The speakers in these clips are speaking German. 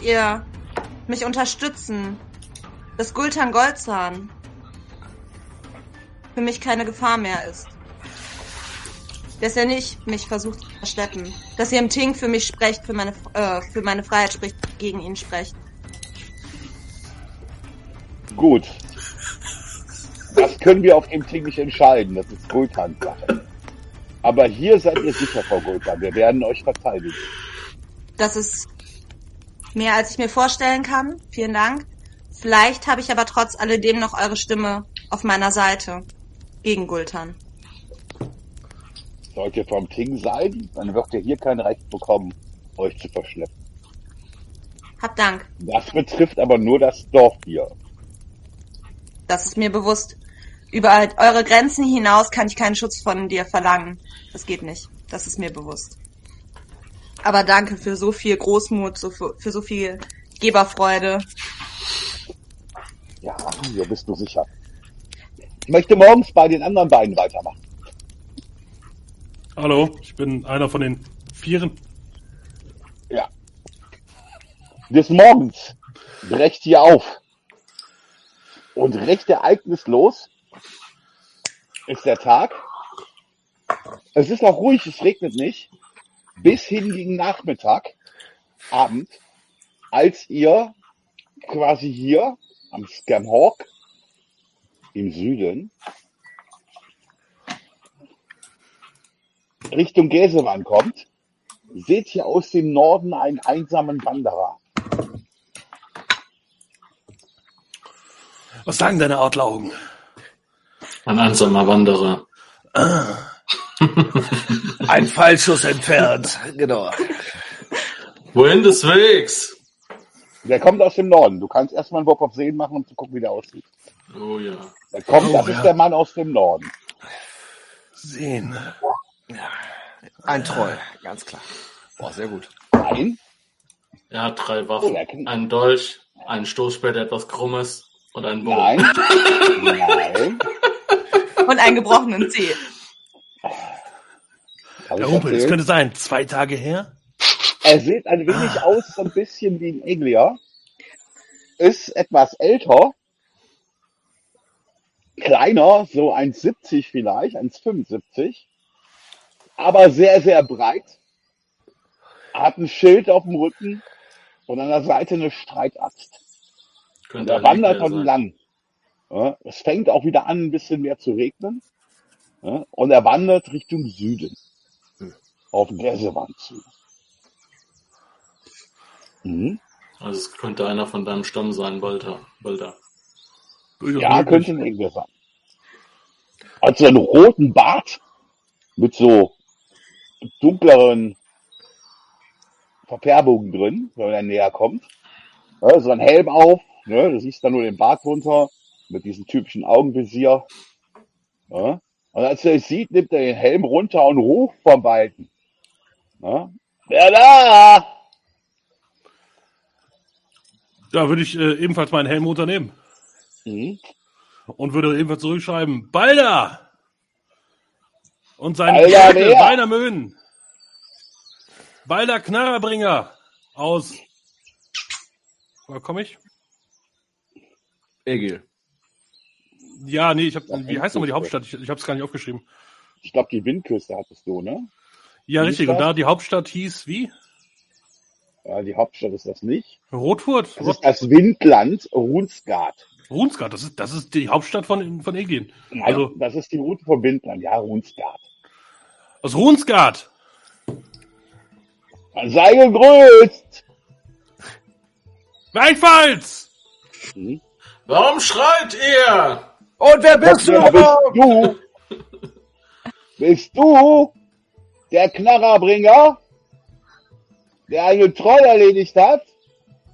Würdet ihr mich unterstützen, dass Gultan Goldzahn für mich keine Gefahr mehr ist. Dass er nicht mich versucht zu verschleppen. Dass ihr im Ting für mich sprecht, für meine, äh, für meine Freiheit spricht, gegen ihn sprecht. Gut. Das können wir auf dem Ting nicht entscheiden. Das ist Gultans Sache. Aber hier seid ihr sicher, Frau Gultan. Wir werden euch verteidigen. Das ist mehr, als ich mir vorstellen kann. Vielen Dank. Vielleicht habe ich aber trotz alledem noch eure Stimme auf meiner Seite. Gegen Gultan. Sollt ihr vom Ting sein, dann wird ihr hier kein Recht bekommen, euch zu verschleppen. Hab Dank. Das betrifft aber nur das Dorf hier. Das ist mir bewusst. Über eure Grenzen hinaus kann ich keinen Schutz von dir verlangen. Das geht nicht. Das ist mir bewusst. Aber danke für so viel Großmut, so für, für so viel Geberfreude. Ja, hier bist du sicher. Ich möchte morgens bei den anderen beiden weitermachen. Hallo, ich bin einer von den Vieren. Ja. Des Morgens brecht ihr auf. Und recht ereignislos ist der Tag. Es ist noch ruhig, es regnet nicht. Bis hin gegen Nachmittag, Abend, als ihr quasi hier am Scamhawk im Süden Richtung Gäsewand kommt, seht ihr aus dem Norden einen einsamen Wanderer. Was sagen deine Adleraugen? Ein einsamer Wanderer. Ein Fallschuss entfernt, genau. Wohin des Wegs? Der kommt aus dem Norden. Du kannst erstmal einen Wurf auf Sehen machen, um zu gucken, wie der aussieht. Oh ja. Der kommt, Oh, das ja. ist der Mann aus dem Norden. Sehen. Ein Troll, ganz klar. Boah, sehr gut. Nein, Er hat drei Waffen. Oh, Einen Dolch, einen Stoßspeer, der etwas krummes und einen Bogen. nein, nein. Und einen gebrochenen Zeh. Der ich Humpel, das könnte sein. Zwei Tage her? Er sieht ein wenig aus, so ein bisschen wie ein Eglier. Ist etwas älter. Kleiner, so 1,70 vielleicht, 1,75. Aber sehr, sehr breit. Hat ein Schild auf dem Rücken und an der Seite eine Streitaxt. Und er wandert von lang. Ja, es fängt auch wieder an, ein bisschen mehr zu regnen. Ja, und er wandert Richtung Süden. Auf den Gäsewand zu. Mhm. Also es könnte einer von deinem Stamm sein, Walter. Walter. Ja, könnte ein Engel sein. Hat so einen roten Bart mit so dunkleren Verfärbungen drin, wenn er näher kommt. Ja, so ein Helm auf, ne, du siehst da nur den Bart runter mit diesem typischen Augenvisier. Ja? Und als er es sieht, nimmt er den Helm runter und ruft vom Weiten. Ja? Wer da? Da würde ich äh, ebenfalls meinen Helm runternehmen Mhm. und würde ebenfalls zurückschreiben, Balder! Und sein Balder Titel, wer? Beiner Möhn. Balder Knarrerbringer aus. Woher komme ich? Egil. Ja, nee, ich hab, Ja, wie heißt nochmal die. Hauptstadt? Ich, ich habe es gar nicht aufgeschrieben. Ich glaube, die Windküste hattest du, ne? Ja, richtig. Und da die Hauptstadt hieß wie? Ja, die Hauptstadt ist das nicht. Rotfurt? Das ist das Windland Runsgard. Runsgard, das ist, das ist die Hauptstadt von, von Egin. Nein, Also- das ist die Route vom Windland. Ja, Runsgard. Aus Runsgard. Sei gegrüßt! Gleichfalls! Mhm. Warum schreit ihr? Und wer bist du? Wer bist du? Bist du der Knarrerbringer, der einen Troll erledigt hat?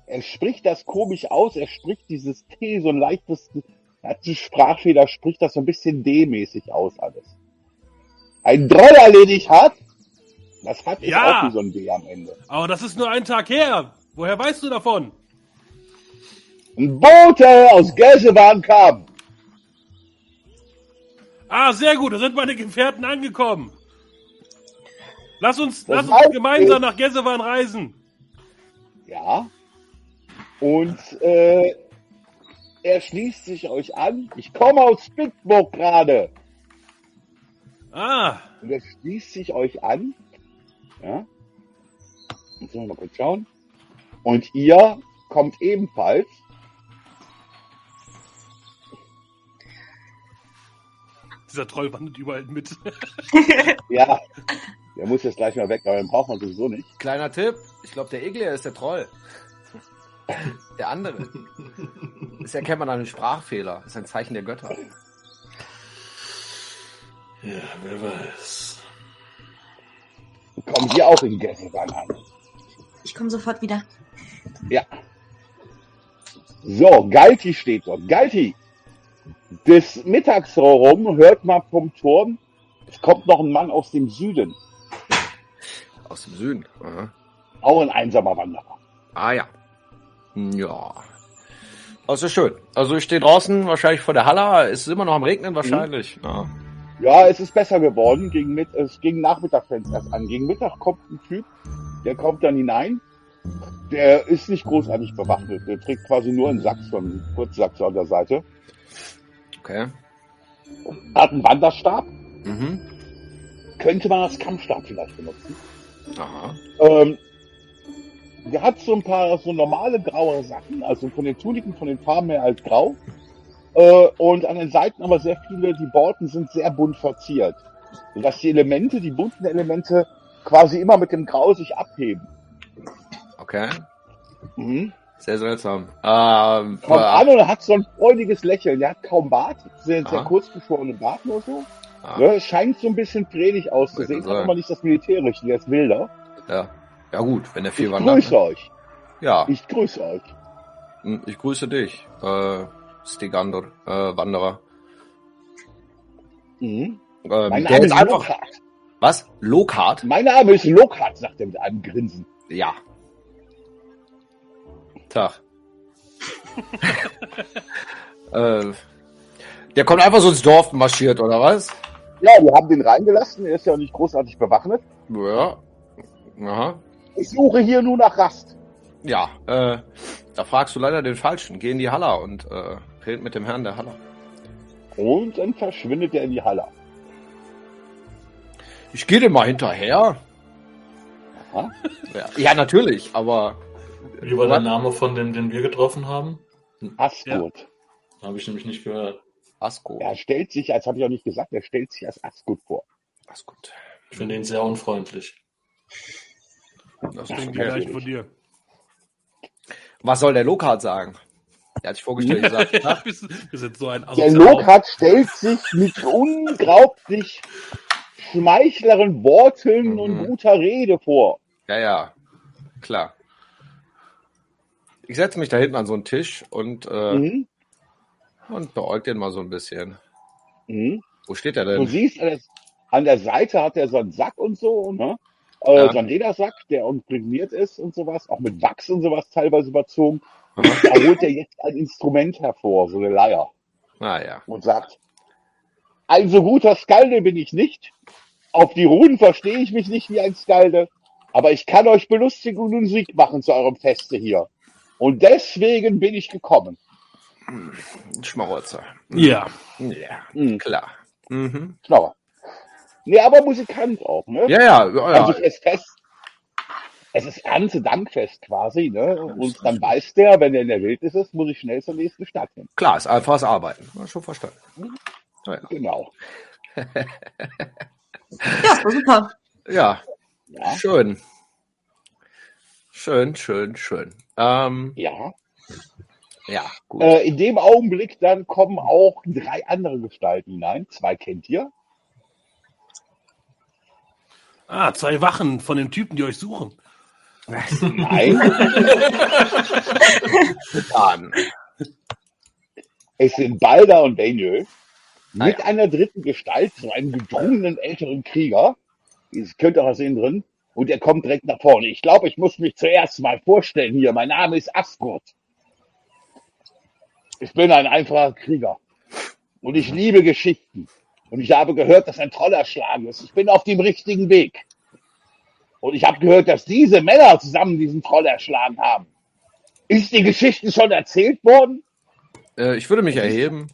Er spricht das komisch aus, er spricht dieses T, so ein leichtes, er hat die Sprachfehler, spricht das so ein bisschen D-mäßig aus alles. Ein Troll erledigt hat? Das hat Ja. auch wie so ein D am Ende. Aber das ist nur ein Tag her. Woher weißt du davon? Ein Bote aus Gelsewan kam. Ah, sehr gut, da sind meine Gefährten angekommen. Lass uns, Das lass uns gemeinsam nach Gessewan reisen. Ja. Und äh, er schließt sich euch an. Ich komme aus Spitzburg gerade. Ah, Und er schließt sich euch an. Ja. Jetzt sollen wir mal kurz schauen. Und ihr kommt ebenfalls. dieser Troll wandert überall mit. Ja. Der muss jetzt gleich mal weg, aber den braucht man sowieso nicht. Kleiner Tipp. Ich glaube, der Egler ist der Troll. Der andere. Das erkennt man an einem Sprachfehler. Das ist ein Zeichen der Götter. Ja, wer weiß. Kommen hier auch in Gessewan an. Ich komme sofort wieder. Ja. So, Galti steht dort. Galti, des Mittags herum hört man vom Turm, es kommt noch ein Mann aus dem Süden. Aus dem Süden. Aha. Auch ein einsamer Wanderer. Ah ja. Ja. Also schön. Also ich stehe draußen wahrscheinlich vor der Halle. Es ist immer noch am Regnen wahrscheinlich. Ja. Ja, es ist besser geworden. Gegen, mit, es gegen Nachmittag fängt erst an. Gegen Mittag kommt ein Typ, der kommt dann hinein. Der ist nicht großartig bewaffnet. Der trägt quasi nur einen Sack, so einen Kurzsack so an der Seite. Okay. Hat einen Wanderstab. Mhm. Könnte man als Kampfstab vielleicht benutzen. Aha. Ähm, der hat so ein paar so normale graue Sachen, also von den Tuniken, von den Farben her als grau. Äh, und an den Seiten aber sehr viele, die Borten sind sehr bunt verziert. Sodass die Elemente, die bunten Elemente quasi immer mit dem Grau sich abheben. Okay. Mhm. Sehr seltsam. Ähm, Kommt ah, an und hat so ein freudiges Lächeln. Der hat kaum Bart, sehr, sehr kurz geschorene Bart nur so. Ah, Ne, scheint so ein bisschen predig auszusehen, sagen. aber nicht das Militärische, ist wilder. ja. ja gut, wenn der viel Ich wandert. grüße euch. Ja, Ich grüße euch. Hm, ich grüße dich, äh, Stigander, äh, Wanderer. Mhm. Ähm, Mein Name ist einfach. Lockhart. Was? Lokart? Mein Name ist Lockhart, sagt er mit einem Grinsen. Ja. Tag. äh, der kommt einfach so ins Dorf marschiert, oder was? Ja, wir haben den reingelassen. Er ist ja auch nicht großartig bewaffnet. Ja. Aha. Ich suche hier nur nach Rast. Ja, äh, da fragst du leider den Falschen. Geh in die Halle und äh, red mit dem Herrn der Halle. Und dann verschwindet er in die Halle. Ich gehe dir mal hinterher. Aha. Ja, ja natürlich, aber Wie war der? Name von dem, den wir getroffen haben? Asgurt. Habe ich nämlich nicht gehört. Asko. Er stellt sich, als habe ich auch nicht gesagt, er stellt sich als Asgurt vor. Asko. Ich finde ihn sehr unfreundlich. Das klingt gut. von dir. Was soll der Lokart sagen? Der hat sich vorgestellt gesagt, Ja, wir sind wir sind so ein Der Lockhart stellt sich mit unglaublich schmeichleren Worten Mhm. und guter Rede vor. Ja, ja, klar. Ich setze mich da hinten an so einen Tisch und äh, Mhm. Und beäugt den mal so ein bisschen. Mhm. Wo steht er Du denn? siehst, an der, an der Seite hat er so einen Sack und so, ne? Äh, Ja. So einen Ledersack, der imprägniert ist und sowas, auch mit Wachs und sowas teilweise überzogen. Da holt er jetzt ein Instrument hervor, so eine Leier, Ah ja. und sagt, ein so guter Skalde bin ich nicht. Auf die Runen verstehe ich mich nicht wie ein Skalde, aber ich kann euch belustigen und Musik machen zu eurem Feste hier. Und deswegen bin ich gekommen. Schmarotzer. Ja. Ja, Mhm. klar. Mhm. Schnauer. Nee, aber Musikant auch, ne? Ja, ja, ja, Also ja. es fest. Es ist Erntedankfest quasi, ne? Und dann weiß der, wenn er in der Wildnis ist, muss ich schnell zur nächsten Stadt hin. Klar, ist einfaches Arbeiten. Schon verstanden. Ja, ja. Genau. Ja, super. ja Ja. schön. Schön, schön, schön. Ähm, Ja. Ja, gut. Äh, in dem Augenblick dann kommen auch drei andere Gestalten hinein. Zwei kennt ihr. Ah, zwei Wachen von den Typen, die euch suchen. Nein, Dann. es sind Balder und Daniel. Ah, Mit ja. einer dritten Gestalt, so einem gedrungenen älteren Krieger. Ihr könnt auch was sehen drin. Und er kommt direkt nach vorne. Ich glaube, ich muss mich zuerst mal vorstellen hier. Mein Name ist Asgurt. Ich bin ein einfacher Krieger. Und ich liebe Geschichten. Und ich habe gehört, dass ein Troll erschlagen ist. Ich bin auf dem richtigen Weg. Und ich habe gehört, dass diese Männer zusammen diesen Troll erschlagen haben. Ist die Geschichte schon erzählt worden? Äh, ich würde mich erheben.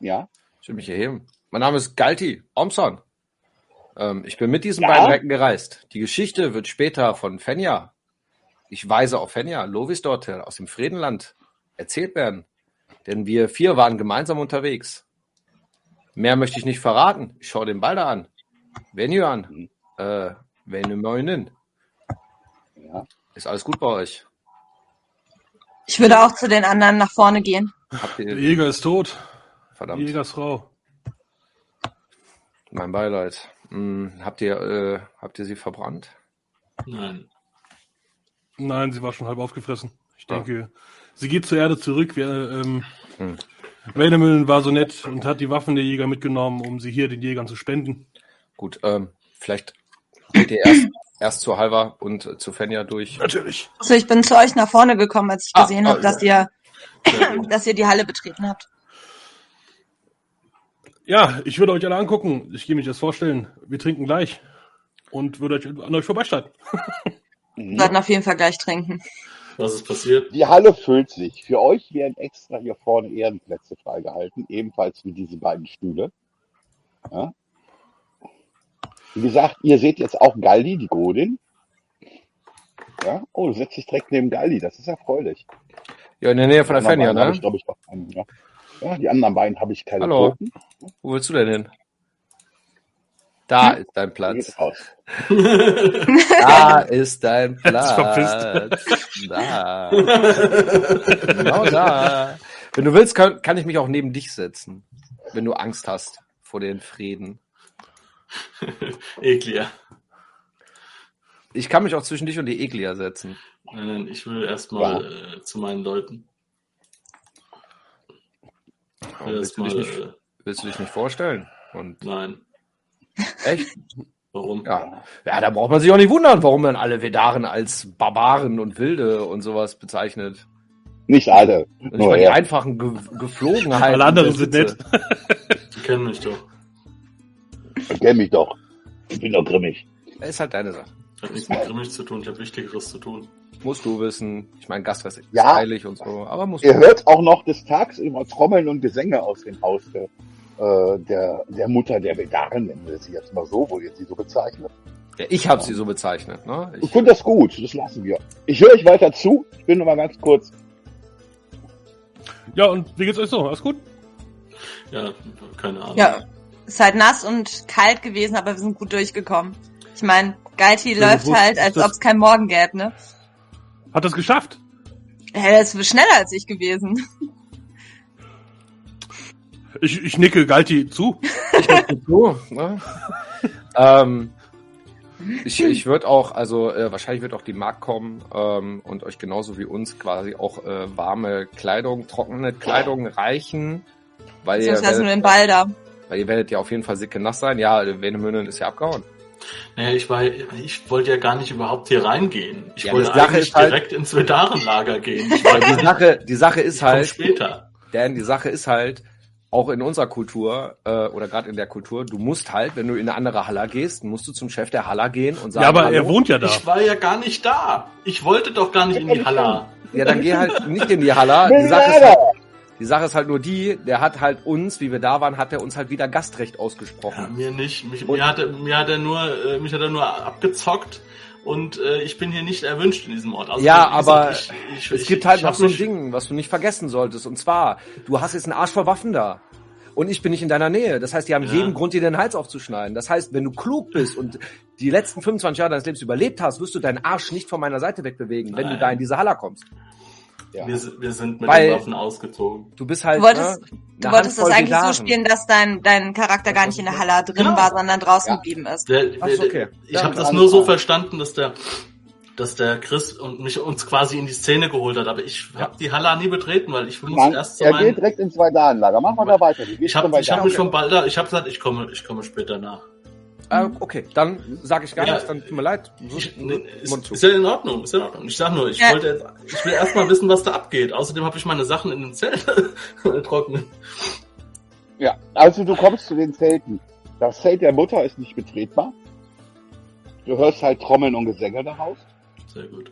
Ja. Ich würde mich erheben. Mein Name ist Galti Omson. Ähm, ich bin mit diesen Ja? beiden Recken gereist. Die Geschichte wird später von Fenja, ich weise auf Fenja, Lovisdorte aus dem Fredenland, erzählt werden. Denn wir vier waren gemeinsam unterwegs. Mehr möchte ich nicht verraten. Ich schaue den Balder an. Venue an. Äh, Venumoinen. Ja. Ist alles gut bei euch? Ich würde auch zu den anderen nach vorne gehen. Der ihr, Jäger ist tot. Die verdammt, Jägersfrau. mein Beileid. Hm, habt ihr, äh, habt ihr sie verbrannt? Nein. Nein, sie war schon halb aufgefressen. Ich Ah. denke, sie geht zur Erde zurück. Wir, ähm, Hm. Vandermüllen war so nett und hat die Waffen der Jäger mitgenommen, um sie hier den Jägern zu spenden. Gut, ähm, vielleicht geht ihr erst, erst zu Halva und äh, zu Fenja durch. Natürlich. So, ich bin zu euch nach vorne gekommen, als ich Ah, gesehen ah, habe, dass ihr, dass ihr die Halle betreten habt. Ja, ich würde euch alle angucken. Ich gehe mich das vorstellen. Wir trinken gleich. Und würde euch an euch vorbeisteigen. Wir werden auf jeden Fall gleich trinken. Was ist passiert? Die Halle füllt sich. Für euch werden extra hier vorne Ehrenplätze freigehalten, ebenfalls wie diese beiden Stühle. Ja. Wie gesagt, ihr seht jetzt auch Galdi, die Godin. Ja. Oh, du setzt dich direkt neben Galdi, das ist erfreulich. Ja, in der Nähe von der Fenja, ne? Ich, ich, ja. ja, die anderen beiden habe ich keine Hallo. Toten. Wo willst du denn hin? Da ist dein Platz. Da ist dein Platz. Da. Genau da. Wenn du willst, kann, kann ich mich auch neben dich setzen. Wenn du Angst hast vor den Frieden. Ekliger. Ich kann mich auch zwischen dich und die Eglia setzen. Nein, nein, ich will erstmal äh, zu meinen Leuten. Willst, du nicht, äh, willst du dich nicht vorstellen? Und nein. Echt? Warum? Ja. ja, da braucht man sich auch nicht wundern, warum man alle Vedaren als Barbaren und Wilde und sowas bezeichnet. Nicht alle. Und ich Nur meine, die einfachen Ge Geflogenheiten. Alle anderen der sind nett. Die kennen mich doch. Ich kenn mich doch. Ich bin doch grimmig. Ist halt deine Sache. Hat nichts mit grimmig zu tun, ich habe Wichtigeres zu tun. Musst du wissen. Ich meine, Gastfest ist Ja. heilig und so, aber musst Ihr du. hört auch noch des Tags immer Trommeln und Gesänge aus dem Haus äh, der, der Mutter der Vedaren, nennen wir sie jetzt mal so, wo ihr sie so bezeichnet. Ja, ich habe sie so bezeichnet. Ne? Ich Ich, finde das gut, das lassen wir. Ich höre euch weiter zu, ich bin nur mal ganz kurz. Ja, und wie geht's euch so? Alles gut? Ja, keine Ahnung. Ja, ist halt nass und kalt gewesen, aber wir sind gut durchgekommen. Ich meine, Galti Ja, läuft halt, als ob es kein Morgen gäbe, ne? Hat das geschafft? Er ist schneller als ich gewesen. Ich, ich nicke Galti zu. so, ne? ähm, ich, ich würde auch, also äh, wahrscheinlich wird auch die Markt kommen ähm, und euch genauso wie uns quasi auch äh, warme Kleidung, trockene Kleidung reichen. Weil ihr, Beziehungsweise nur werdet, in Balda. weil ihr werdet ja auf jeden Fall sicke nass sein. Ja, Venemünden ist ja abgehauen. Naja, ich, war, ich wollte ja gar nicht überhaupt hier reingehen. Ich Ja, wollte eigentlich halt- direkt ins Vedarenlager gehen. Ich die Sache, die Sache ist halt, später. denn die Sache ist halt, auch in unserer Kultur, äh, oder gerade in der Kultur, du musst halt, wenn du in eine andere Halle gehst, musst du zum Chef der Halle gehen und sagen, Ja, aber Hallo. er wohnt ja da. Ich war ja gar nicht da. Ich wollte doch gar nicht in die Halle. Ja, dann geh halt nicht in die Halle. Die Sache, ist halt, die Sache ist halt nur die, der hat halt uns, wie wir da waren, hat er uns halt wieder Gastrecht Ja, ausgesprochen. mir nicht. Mich, Und- mir, hat er, mir hat er nur, äh, mich hat er nur abgezockt und äh, ich bin hier nicht erwünscht in diesem Ort. Also, Ja, gesagt, aber ich, ich, es ich, gibt halt noch so ein Ding, was du nicht vergessen solltest. Und zwar, du hast jetzt einen Arsch vor Waffen da. Und ich bin nicht in deiner Nähe. Das heißt, die haben Ja. jeden Grund, dir den Hals aufzuschneiden. Das heißt, wenn du klug bist und die letzten 25 Jahre deines Lebens überlebt hast, wirst du deinen Arsch nicht von meiner Seite wegbewegen, wenn du Nein. da in diese Halle kommst. Ja. Wir, sind- wir sind mit Weil- den Waffen ausgezogen. Du bist halt. Du wolltest, ne, du wolltest das eigentlich so Sedaren. spielen, dass dein, dein Charakter gar nicht in der Halle drin Genau. war, sondern draußen Ja. geblieben ist. Der, Ach der, so, okay. Ich Ja, habe das nur so klar. verstanden, dass der, dass der Chris und mich uns quasi in die Szene geholt hat. Aber ich habe die Halle nie betreten, weil ich muss Mann, erst zu er meinem. geht direkt ins Weidarenlager. Mach mal da weiter. Ich habe hab mich von Balda, ich habe gesagt, ich komme, ich komme später nach. Äh, okay, dann sage ich gar Ja. nichts, dann tut mir leid. Ich, ist, ist ja in Ordnung, ist ja in Ordnung. Ich sag nur, ich Ja. wollte jetzt, ich will erst mal wissen, was da abgeht. Außerdem habe ich meine Sachen in dem Zelt trocknen. Ja, also du kommst zu den Zelten. Das Zelt der Mutter ist nicht betretbar. Du hörst halt Trommeln und Gesänge daraus. Sehr gut.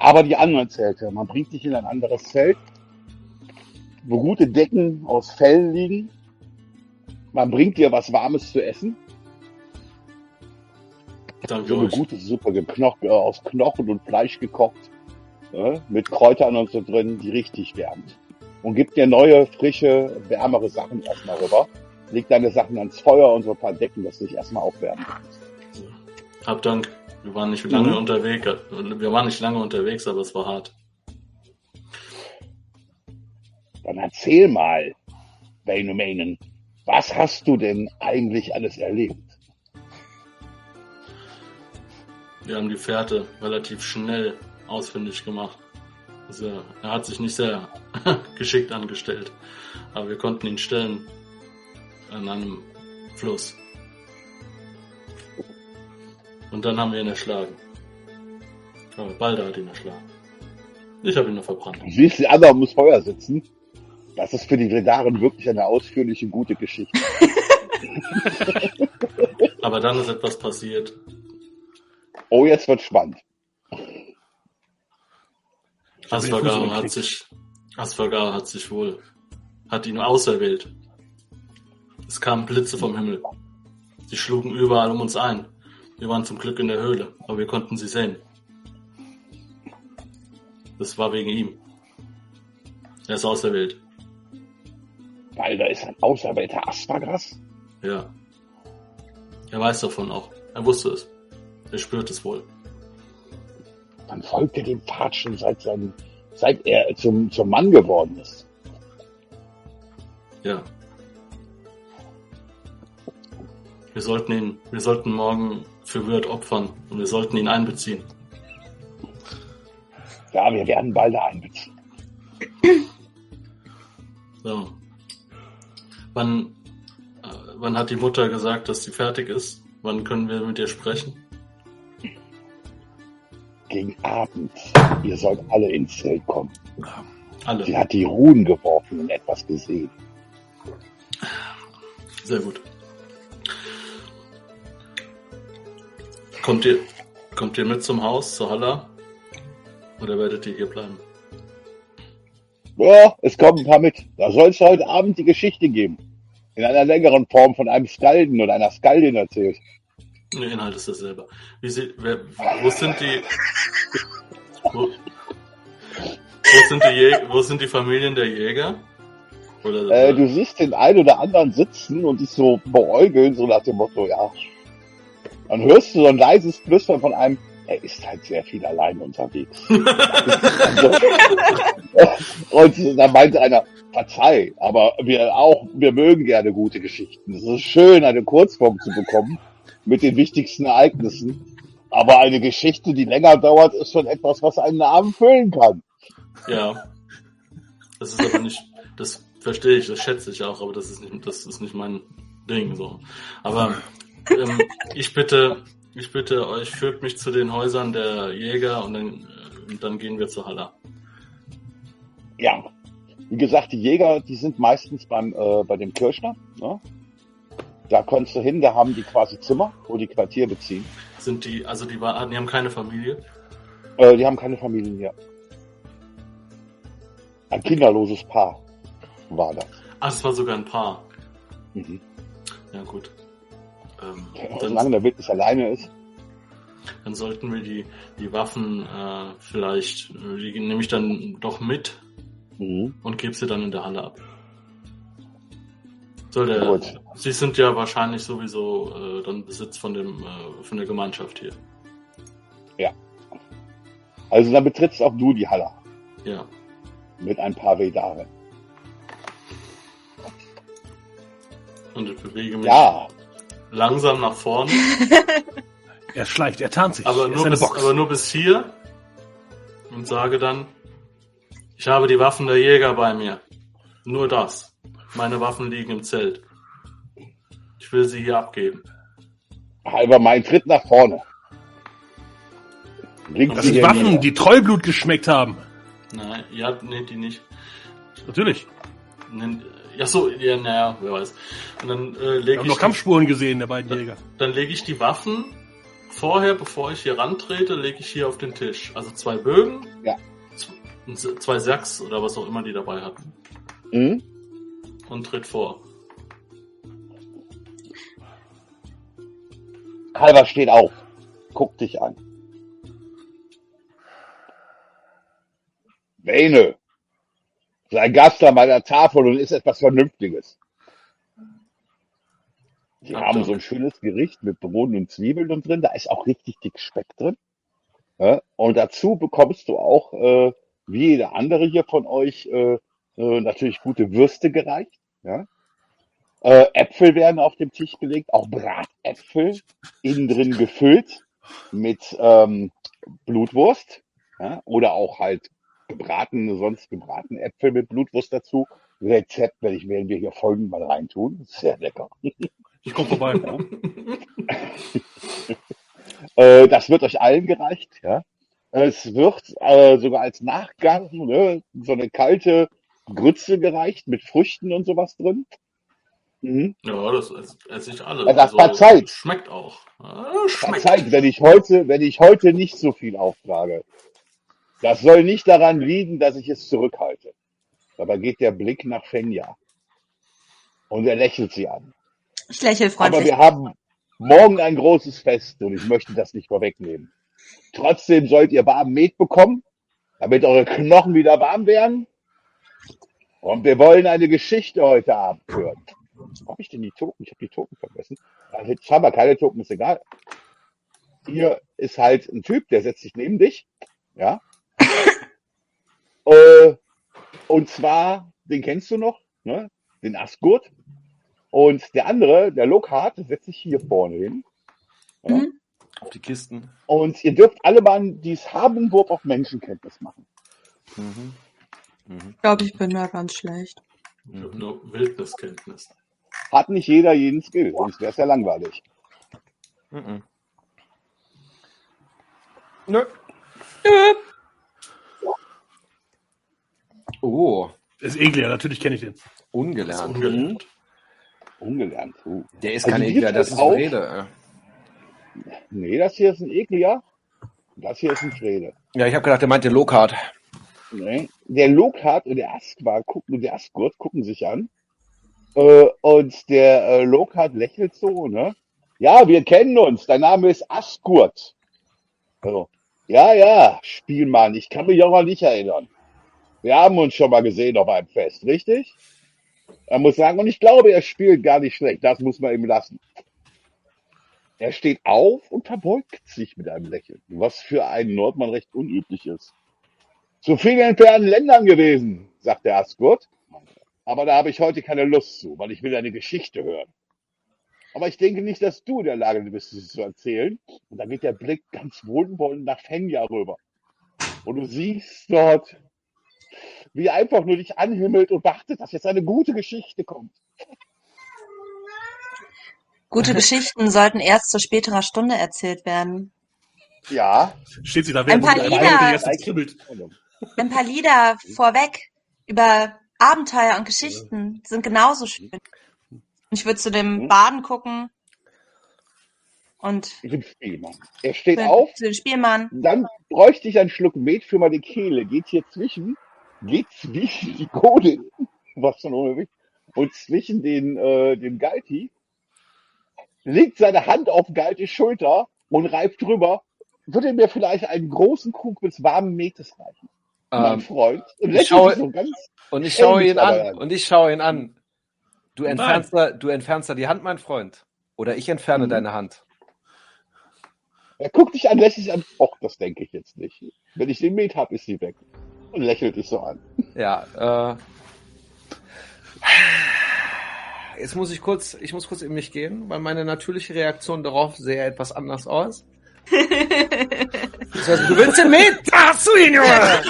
Aber die anderen Zelte, man bringt dich in ein anderes Zelt, wo gute Decken aus Fellen liegen. Man bringt dir was Warmes zu essen. Danke So eine euch. gute Suppe geknoch, äh, aus Knochen und Fleisch gekocht. Äh, mit Kräutern und so drin, die richtig wärmt. Und gibt dir neue, frische, wärmere Sachen erstmal rüber. Leg deine Sachen ans Feuer und so ein paar Decken, dass du dich erstmal aufwärmen kannst. Hab Dank. Wir waren nicht lange Mhm. unterwegs. Wir waren nicht lange unterwegs, aber es war hart. Dann erzähl mal, Vainomanen, was hast du denn eigentlich alles erlebt? Wir haben die Fährte relativ schnell ausfindig gemacht. Also, er hat sich nicht sehr geschickt angestellt. Aber wir konnten ihn stellen an einem Fluss. Und dann haben wir ihn erschlagen. Aber Balder hat ihn erschlagen. Ich habe ihn nur verbrannt. Du siehst die anderen ums Feuer sitzen. Das ist für die Vedaren wirklich eine ausführliche, gute Geschichte. Aber dann ist etwas passiert. Oh, jetzt wird spannend. Asfagar hat sich, Asfagar hat sich wohl, hat ihn auserwählt. Es kamen Blitze vom Himmel. Sie schlugen überall um uns ein. Wir waren zum Glück in der Höhle, aber wir konnten sie sehen. Das war wegen ihm. Er ist auserwählt. Weil da ist ein auserwählter Aspagras. Ja. Er weiß davon auch. Er wusste es. Er spürt es wohl. Dann folgt er dem Pfad schon seit, seinem, seit er zum, zum Mann geworden ist. Ja. Wir sollten ihn, wir sollten morgen für Wirt opfern und wir sollten ihn einbeziehen. Ja, wir werden bald einbeziehen. So. Wann, äh, wann hat die Mutter gesagt, dass sie fertig ist? Wann können wir mit ihr sprechen? Gegen Abend. Ihr sollt alle ins Zelt kommen. Sie Alle. hat die Ruhen geworfen und etwas gesehen. Sehr gut. Kommt ihr, kommt ihr mit zum Haus, zur Halle? Oder werdet ihr hier bleiben? Ja, es kommen ein paar mit. Da soll es heute Abend die Geschichte geben. In einer längeren Form von einem Skalden oder einer Skaldin erzählt. Der Inhalt ist dasselbe. Wie sie, wer, wo sind die, wo, wo sind die, Jä wo sind die Familien der Jäger? Oder, Äh, du siehst den einen oder anderen sitzen und dich so beäugeln, so nach dem Motto, ja. Dann hörst du so ein leises Flüstern von einem, er ist halt sehr viel allein unterwegs. und dann meinte einer, verzeih, aber wir auch, wir mögen gerne gute Geschichten. Es ist schön, eine Kurzform zu bekommen mit den wichtigsten Ereignissen. Aber eine Geschichte, die länger dauert, ist schon etwas, was einen Abend füllen kann. Ja. Das ist aber nicht, das verstehe ich, das schätze ich auch, aber das ist nicht, das ist nicht mein Ding so. Aber ähm, ich bitte, ich bitte euch, führt mich zu den Häusern der Jäger und dann, äh, und dann gehen wir zur Halle. Ja. Wie gesagt, die Jäger, die sind meistens beim, äh, bei dem Kirschner. Ne? Da kommst du hin, da haben die quasi Zimmer, wo die Quartier beziehen. Sind die, also die, die haben keine Familie? Äh, die haben keine Familien hier. Ein kinderloses Paar war das. Ah, es war sogar ein Paar. Mhm. Ja gut. Ähm, Solange dann, der Wild nicht alleine ist. dann sollten wir die, die Waffen äh, vielleicht, äh, die nehme ich dann doch mit Mhm. und gebe sie dann in der Halle ab. Soll der, Gut. Sie sind ja wahrscheinlich sowieso äh, dann Besitz von dem äh, von der Gemeinschaft hier. Also dann betrittst auch du die Halle Ja. mit ein paar Vedaren. Und ich bewege mich Ja, langsam nach vorne, Er schleicht, er tarnt sich. aber er nur, bis, aber nur bis hier und sage dann, ich habe die Waffen der Jäger bei mir. Nur das. Meine Waffen liegen im Zelt. Ich will sie hier abgeben. halber mein Tritt nach vorne. Bringt das sind Waffen, die Treublut geschmeckt haben. Nein, ja, nee, die nicht. Natürlich. Ja, so, ja, naja, wer weiß. Und dann äh, lege ich, noch die- Kampfspuren gesehen, der beiden Jäger. dann lege ich die Waffen vorher, bevor ich hier rantrete, lege ich hier auf den Tisch. Also zwei Bögen, Ja. zwei Sachs oder was auch immer die dabei hatten. Mhm. Und tritt vor. Halber steht auf. Guck dich an. Bene, sei Gast an meiner Tafel und isst etwas Vernünftiges. Die Ja, haben danke. so ein schönes Gericht mit Bohnen und Zwiebeln und drin. Da ist auch richtig dick Speck drin. Ja, und dazu bekommst du auch, äh, wie jeder andere hier von euch, äh, äh, natürlich gute Würste gereicht. Ja? Äh, Äpfel werden auf dem Tisch gelegt, auch Bratäpfel, innen drin gefüllt mit ähm, Blutwurst ja? oder auch halt gebratene, sonst gebratene Äpfel mit Blutwurst dazu. Rezept werde ich, werden wir hier folgend mal reintun. Sehr lecker. Ich komme vorbei. Äh, das wird euch allen gereicht. Ja? Es wird äh, sogar als Nachgang ne, so eine kalte Grütze gereicht mit Früchten und sowas drin. Mhm. Ja, das ess- esse ich alle. Ja, das verzeiht. Schmeckt auch. Ah, schmeckt. Verzeiht, wenn ich heute, wenn ich heute nicht so viel auftrage. Das soll nicht daran liegen, dass ich es zurückhalte. Dabei geht der Blick nach Fenja. Und er lächelt sie an. Ich lächle Aber freundlich. wir haben morgen ein großes Fest und ich möchte das nicht vorwegnehmen. Trotzdem sollt ihr warm Met bekommen, damit eure Knochen wieder warm werden. Und wir wollen eine Geschichte heute Abend hören. Habe ich denn die Token? Ich habe die Token vergessen. Also wir keine Token, ist egal. Hier ist halt ein Typ, der setzt sich neben dich. Ja. äh, und zwar, den kennst du noch, ne? Den Asgurt. Und der andere, der Lockhart, setzt sich hier vorne hin. Ja. Mhm. Auf die Kisten. Und ihr dürft alle mal dieses Habenwurf auf Menschenkenntnis machen. Mhm. Mhm. Ich glaube, ich bin da ganz schlecht. Ich habe nur Wildniskenntnis. Hat nicht jeder jeden Skill, sonst wäre es ja langweilig. Mhm. Nö. Oh, Das ist Eglia, natürlich kenne ich den. Ungelernt. ungelernt. Ungelernt. Uh. Der ist Also kein gibt das ist auch. Rede. Nee, das hier ist ein Ekliger. Das hier ist ein Frede. Ja, ich habe gedacht, der meinte Lokart. Nee. Der Lockhart und der Asquar gucken, der Asgurt gucken sich an. Äh, und der äh, lächelt so, ne? Ja, wir kennen uns. Dein Name ist Asgurt. Also, ja, ja, Spielmann. Ich kann mich auch mal nicht erinnern. Wir haben uns schon mal gesehen auf einem Fest, richtig? Er muss sagen, und ich glaube, er spielt gar nicht schlecht. Das muss man ihm lassen. Er steht auf und verbeugt sich mit einem Lächeln, was für einen Nordmann recht unüblich ist. Zu vielen fernen Ländern gewesen, sagt der Asgurt. Aber da habe ich heute keine Lust zu, weil ich will eine Geschichte hören. Aber ich denke nicht, dass du in der Lage bist, sie zu erzählen. Und dann geht der Blick ganz wohlwollend nach Fenja rüber. Und du siehst dort wie er einfach nur dich anhimmelt und wartet, dass jetzt eine gute Geschichte kommt. Gute Geschichten sollten erst zu späterer Stunde erzählt werden. Ja. Steht sie da Ein paar Lieder. der jetzt kribbelt. Ein paar Lieder vorweg über Abenteuer und Geschichten sind genauso schön. Ich würde zu dem Mhm. Baden gucken und Ich bin Spielmann. Er steht zu, auf, zu dem Spielmann. dann bräuchte ich einen Schluck Met für meine Kehle. Geht hier zwischen, geht zwischen die Gode, was schon ohne mich, und zwischen den, äh, dem Galti, legt seine Hand auf Galtis Schulter und reibt drüber. Würde mir vielleicht einen großen Krug mit warmen Metes reichen, mein Ähm, Freund. Und ich schaue- so ganz, und ich schaue ihn an. an. Und ich schaue ihn an. Du entfernst, da, du entfernst da die Hand, mein Freund. Oder ich entferne Mhm. deine Hand. er guckt dich an, lächelt dich an. Och, das denke ich jetzt nicht. Wenn ich den Met hab, ist sie weg. Und lächelt dich so an. Ja, äh. Jetzt muss ich kurz, ich muss kurz in mich gehen, weil meine natürliche Reaktion darauf sähe etwas anders aus. Das heißt, du willst den mit? Hast du ihn, Junge!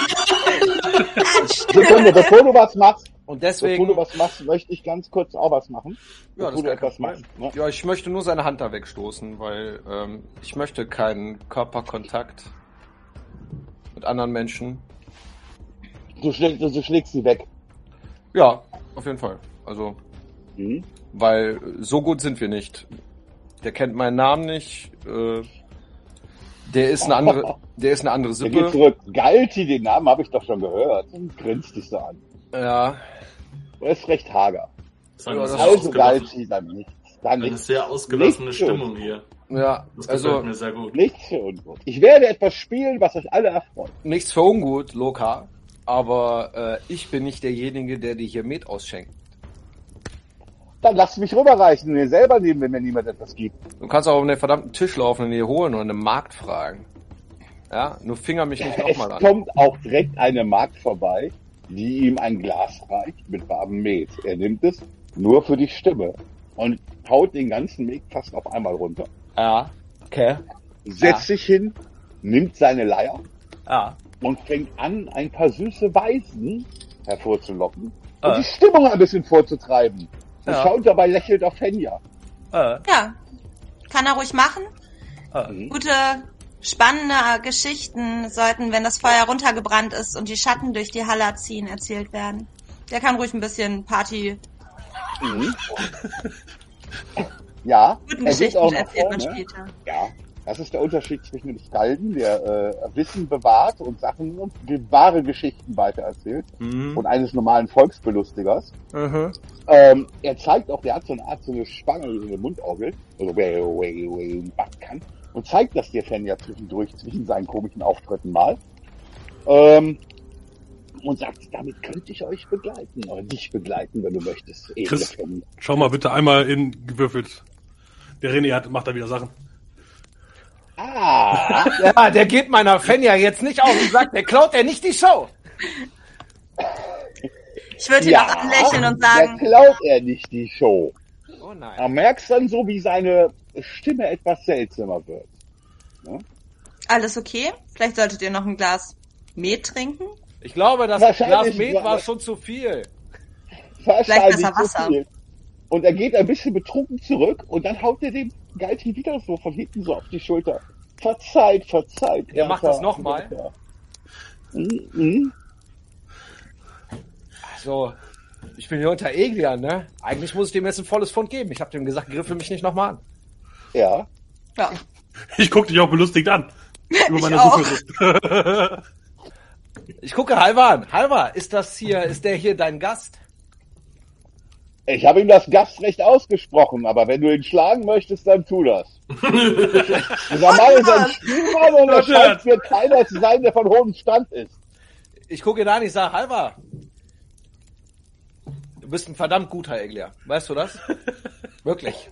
Sekunde, bevor du was machst, Und bevor deswegen, du was machst, möchte ich ganz kurz auch was machen. ja, bevor das du etwas machst. Ne? Ja, ich möchte nur seine Hand da wegstoßen, weil ähm, ich möchte keinen Körperkontakt mit anderen Menschen. Du, schlägst, du schlägst sie weg. Ja, auf jeden Fall. Also, Mhm. weil so gut sind wir nicht. Der kennt meinen Namen nicht. Äh, der ist eine andere, der ist eine andere Er geht Sippe. zurück. Galti, den Namen habe ich doch schon gehört. Und grinst dich so an. Ja, Er ist recht hager. Das ist Also ausgelassene, Galti, dann nichts. Dann eine sehr ausgelassene Nicht Stimmung hier. ja. Das gefällt Also mir sehr gut. Nichts für ungut. Ich werde etwas spielen, was euch alle erfreut. nichts für ungut, Loka. Aber äh, ich bin nicht derjenige, der dir hier Met ausschenkt. Dann lasst mich rüberreichen. Mir selber nehmen, wenn mir niemand etwas gibt. Du kannst auch um den verdammten Tisch laufen und ihn holen oder einen Markt fragen. Ja, nur finger mich nicht Es nochmal an. kommt auch direkt eine Magd vorbei, die ihm ein Glas reicht mit warmem Met. Er nimmt es nur für die Stimme und haut den ganzen Met fast auf einmal runter. Ja, okay. Setzt sich hin, nimmt seine Leier Ja. Und fängt an, ein paar süße Weisen hervorzulocken und Äh. die Stimmung ein bisschen vorzutreiben. Und Ja. schaut dabei lächelt auf Fenja. Äh, Ja, kann er ruhig machen. äh. Gute, spannende Geschichten sollten, wenn das Feuer runtergebrannt ist und die Schatten durch die Halle ziehen, erzählt werden. Der kann ruhig ein bisschen Party, Mhm. Ja, guten er Geschichten auch erzählt man vorne. später. Ja, das ist der Unterschied zwischen dem Skalden, der äh, Wissen bewahrt und Sachen und wahre Geschichten weitererzählt Mhm. und eines normalen Volksbelustigers. Mhm. Ähm, er zeigt auch, der hat so eine Art so eine Spange, so eine Mundorgel, also way, way, way, machen kann und zeigt das dir Fenja zwischendurch zwischen seinen komischen Auftritten mal. Ähm, und sagt, damit könnte ich euch begleiten oder dich begleiten, wenn du möchtest. Chris. Schau mal bitte einmal in gewürfelt. Der René hat, macht da wieder Sachen. Ah, Ja, der geht meiner Fenja jetzt nicht auf und sagt, der klaut ja nicht die Show. Ich würde ihn ja, auch anlächeln und sagen, klaut er nicht die Show. Oh nein. Da merkst dann so, wie seine Stimme etwas seltsamer wird. alles okay? Vielleicht solltet ihr noch ein Glas Met trinken? Ich glaube, das Glas Met war- schon zu viel. Wahrscheinlich besser Wasser. viel. Und er geht ein bisschen betrunken zurück und dann haut er dem Galti wieder so von hinten so auf die Schulter. Verzeiht, verzeiht. Er macht das noch mal? Ja. Mhm, mhm. Also, ich bin hier unter Eglian, ne? Eigentlich muss ich dem jetzt ein volles Pfund geben. Ich habe dem gesagt, griffel mich nicht nochmal an. Ja. Ja. Ich guck dich auch belustigt an. Über meine auch. Suppe. Ich gucke Halvar an. Halvar, ist das hier, ist der hier dein Gast? Ich habe ihm das Gastrecht ausgesprochen, aber wenn du ihn schlagen möchtest, dann tu das. Dieser Mann ist ein Spielmann und er scheint mir keiner zu sein, der von hohem Stand ist. Ich gucke ihn an, ich sage, Halvar. Du bist ein verdammt guter Eglia. Weißt du das? Wirklich.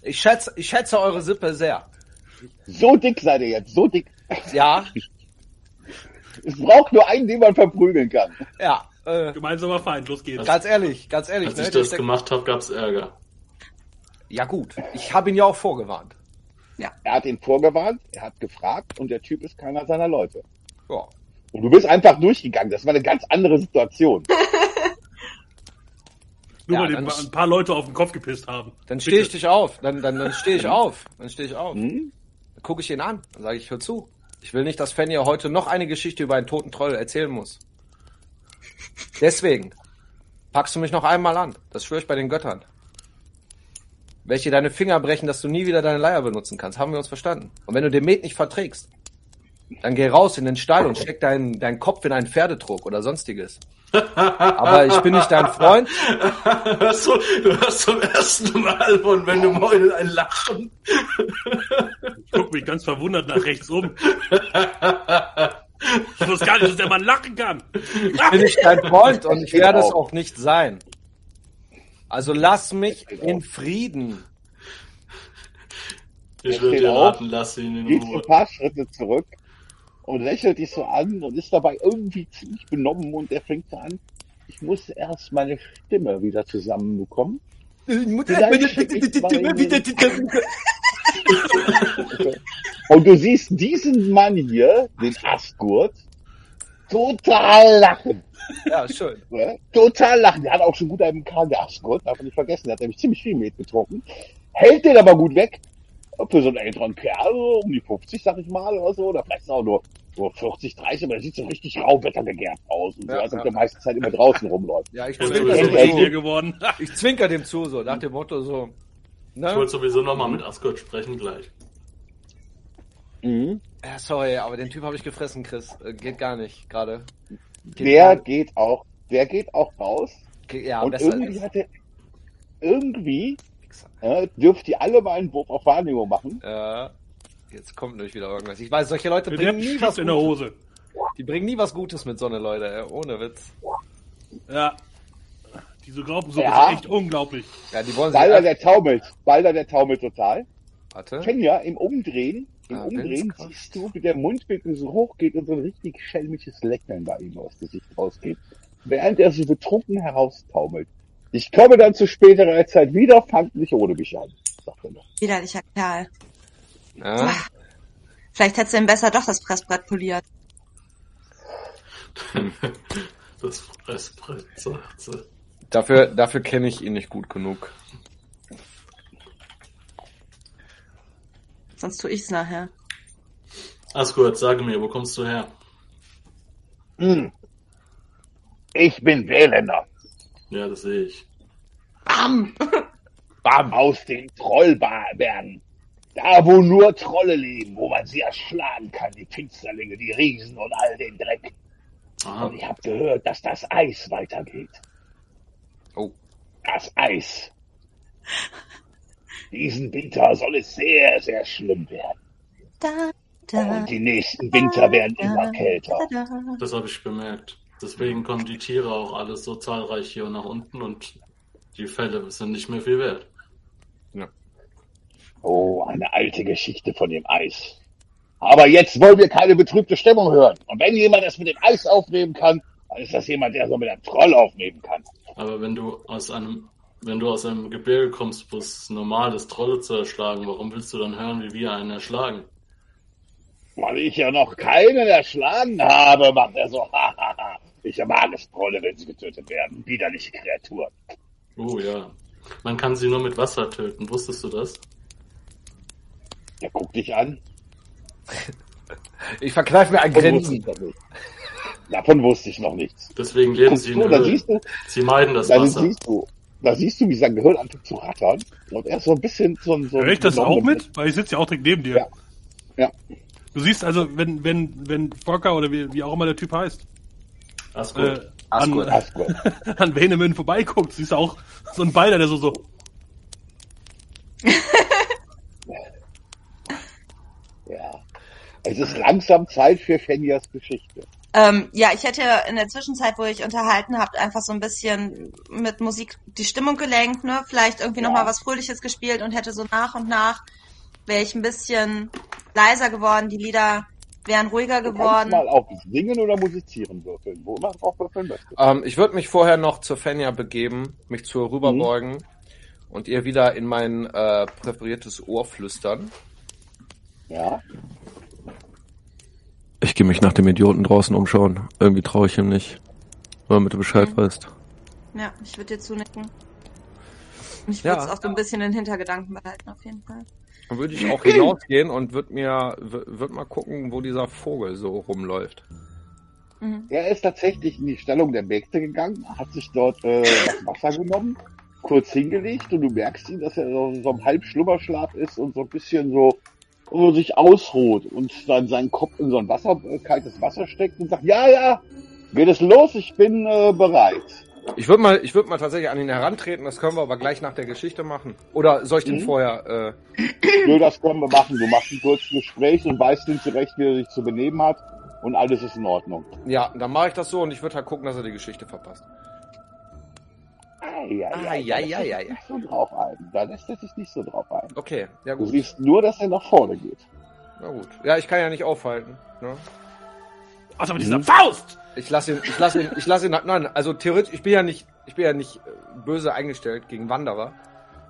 Ich schätze, ich schätze eure Sippe sehr. So dick seid ihr jetzt, so dick. Ja, Es braucht nur einen, den man verprügeln kann. ja. Äh, Gemeinsamer Feind, los geht's. ganz ehrlich, ganz ehrlich. Als ne? ich das gemacht habe, gab's Ärger. ja gut, ich habe ihn ja auch vorgewarnt. Er hat ihn vorgewarnt, er hat gefragt und der Typ ist keiner seiner Leute. Ja. Und du bist einfach durchgegangen. Das war eine ganz andere Situation. Nur Ja, weil die dann- ein paar Leute auf den Kopf gepisst haben. Dann stehe ich dich auf. Dann, dann, dann stehe ich auf. Dann stehe ich auf. Hm? Dann gucke ich ihn an. Dann sage ich, hör zu. Ich will nicht, dass Fenja heute noch eine Geschichte über einen toten Troll erzählen muss. Deswegen packst du mich noch einmal an. Das schwöre ich bei den Göttern. Welche deine Finger brechen, dass du nie wieder deine Leier benutzen kannst. Haben wir uns verstanden. Und wenn du den Met nicht verträgst, dann geh raus in den Stall und steck deinen deinen Kopf in einen Pferdetrog oder sonstiges. Aber ich bin nicht dein Freund. Hörst du, du hörst zum ersten Mal von wenn du Mäuel ein Lachen. Ich guck mich ganz verwundert nach rechts um. Ich wusste gar nicht, dass der Mann lachen kann. Ich bin nicht dein Freund und ich werde es Genau. auch nicht sein. Also lass mich in Frieden. Ich Er würde dir raten, lass ihn in Geht so ein Ruhe. paar Schritte zurück und lächelt dich so an und ist dabei irgendwie ziemlich benommen und er fängt so an. Ich muss erst meine Stimme wieder zusammenbekommen. Vielleicht schicke ich mal in den- Und du siehst diesen Mann hier, den Astgurt, total lachen. Ja, schön. Total lachen. Der hat auch schon gut einen Karl der Astgurt, darf man nicht vergessen. Der hat nämlich ziemlich viel Met getrunken. Hält den aber gut weg. Für so einen älteren Kerl, so um die 50, sag ich mal, oder so. Oder vielleicht auch nur, nur 40, 30, aber der sieht so richtig rauwettergegärt aus. Und so, Ja, als ob ja. der meiste Zeit immer draußen rumläuft. Ja, ich hier zu. geworden. ich zwinker dem zu, so nach dem Motto so. Ich Ne? wollte sowieso nochmal mit Asgard sprechen gleich. Mhm. Ja, sorry, aber den Typ habe ich gefressen, Chris. Äh, Geht gar nicht gerade. Der gar- geht auch, der geht auch raus. Ge- Ja, und besser irgendwie ist. hat er, irgendwie, äh, dürft ihr alle mal einen Wurf auf Wahrnehmung machen. Ja. Jetzt kommt nämlich wieder irgendwas. Ich weiß, solche Leute bringen nie was in der Gutes. Hose. Die bringen nie was Gutes mit so ne Leute, ey. ohne Witz. Ja. Diese Graupensuppe Ja. ist echt unglaublich. Ja, die wollen Balder, der taumelt. Balder, der taumelt total. Warte. Fenja, im Umdrehen, im Ah, Umdrehen siehst du, wie der Mundwinkel so hoch geht und so ein richtig schelmisches Lächeln bei ihm aus Gesicht rausgeht, während er so betrunken heraustaumelt. Ich komme dann zu späterer Zeit wieder, fangt mich ohne mich an, sagt er noch. Widerlicher Kerl. Ja. Vielleicht hättest du ihm besser doch das Pressbrett poliert. Das Fressbrett, sagt sie. Dafür, dafür kenne ich ihn nicht gut genug. Sonst tue ich's nachher. Asgard, sage mir, wo kommst du her? Hm. Ich bin Wählender. Ja, das sehe ich. Bam! Bam, aus den Trollbergen. Da, wo nur Trolle leben, wo man sie erschlagen kann, die Finsterlinge, die Riesen und all den Dreck. Aha. Und ich habe gehört, dass das Eis weitergeht. Oh. Das Eis. Diesen Winter soll es sehr, sehr schlimm werden. Da, da, Und die nächsten Winter werden immer da, kälter. da, da. Das habe ich bemerkt. Deswegen kommen die Tiere auch alles so zahlreich hier nach unten und die Fälle sind nicht mehr viel wert. Oh, eine alte Geschichte von dem Eis. Aber jetzt wollen wir keine betrübte Stimmung hören. Und wenn jemand das mit dem Eis aufnehmen kann, dann ist das jemand, der so mit einem Troll aufnehmen kann. Aber wenn du aus einem, wenn du aus einem Gebirge kommst, wo es normal ist, Trolle zu erschlagen, warum willst du dann hören, wie wir einen erschlagen? Weil ich ja noch keinen erschlagen habe, macht er so. ich mag es Trolle, wenn sie getötet werden. Widerliche Kreaturen. Oh ja. Man kann sie nur mit Wasser töten. Wusstest du das? Der guckt dich an. Ich verkneife mir ein Grinsen. Davon wusste ich noch nichts. Deswegen leben Guckst sie in du, da Höhlen. siehst du, Sie meiden das da Wasser. siehst du, da siehst du, wie sein Gehirn anfängt zu rattern. Und er ist so ein bisschen so ein, so Hör ich das auch mit? Weil ich sitze ja auch direkt neben dir. Ja. Ja. Du siehst also, wenn, wenn, wenn Volker oder wie, wie auch immer der Typ heißt, Asgard. äh, Asgard. an, Asgard. an Veneman vorbeiguckt, siehst du auch so einen Balder, der so, so, Ja. Es ist langsam Zeit für Fenjas Geschichte. Ähm, ja, ich hätte in der Zwischenzeit, wo ich unterhalten habt, einfach so ein bisschen mit Musik die Stimmung gelenkt, ne? Vielleicht irgendwie Ja. noch mal was Fröhliches gespielt und hätte so nach und nach wäre ich ein bisschen leiser geworden. Die Lieder wären ruhiger geworden. mal auf Singen oder Musizieren würfeln, wo man drauf würfeln möchte. Ähm, ich würde mich vorher noch zur Fenja begeben, mich zu ihr rüberbeugen und ihr wieder in mein äh, präferiertes Ohr flüstern. Ja. Ich gehe mich nach dem Idioten draußen umschauen. Irgendwie traue ich ihm nicht. Nur damit du Bescheid Mhm. weißt. Ja, ich würde dir zunicken. Ich Ja. würde es auch so ein bisschen in Hintergedanken behalten, auf jeden Fall. Dann würde ich auch hinausgehen und würde mir, würde mal gucken, wo dieser Vogel so rumläuft. Mhm. Er ist tatsächlich in die Stellung der Mägde gegangen, hat sich dort äh, das Wasser genommen, kurz hingelegt und du merkst ihn, dass er so, so im Halbschlummerschlaf ist und so ein bisschen so, so sich ausruht und dann seinen Kopf in so ein Wasser, äh, kaltes Wasser steckt und sagt, ja, ja, geht es los, ich bin äh, bereit. Ich würde mal, ich würde mal tatsächlich an ihn herantreten. Das können wir aber gleich nach der Geschichte machen. Oder soll ich den Mhm. vorher? Äh, Nö, das können wir machen. Du machst ein kurzes Gespräch und weißt ihn zurecht, wie er sich zu benehmen hat und alles ist in Ordnung. ja, dann mache ich das so und ich würde halt gucken, dass er die Geschichte verpasst. Ah, ja, Ah, ja, ja, so drauf ein. Da lässt er sich nicht so drauf ein. Okay, ja Du gut. siehst nur, dass er nach vorne geht. Na gut. Ja, ich kann ja nicht aufhalten. Ne? Was aber dieser Faust! Ich lasse ihn, ich lasse ihn, ich lasse ihn. Nein, also theoretisch, ich bin ja nicht, ich bin ja nicht äh, böse eingestellt gegen Wanderer.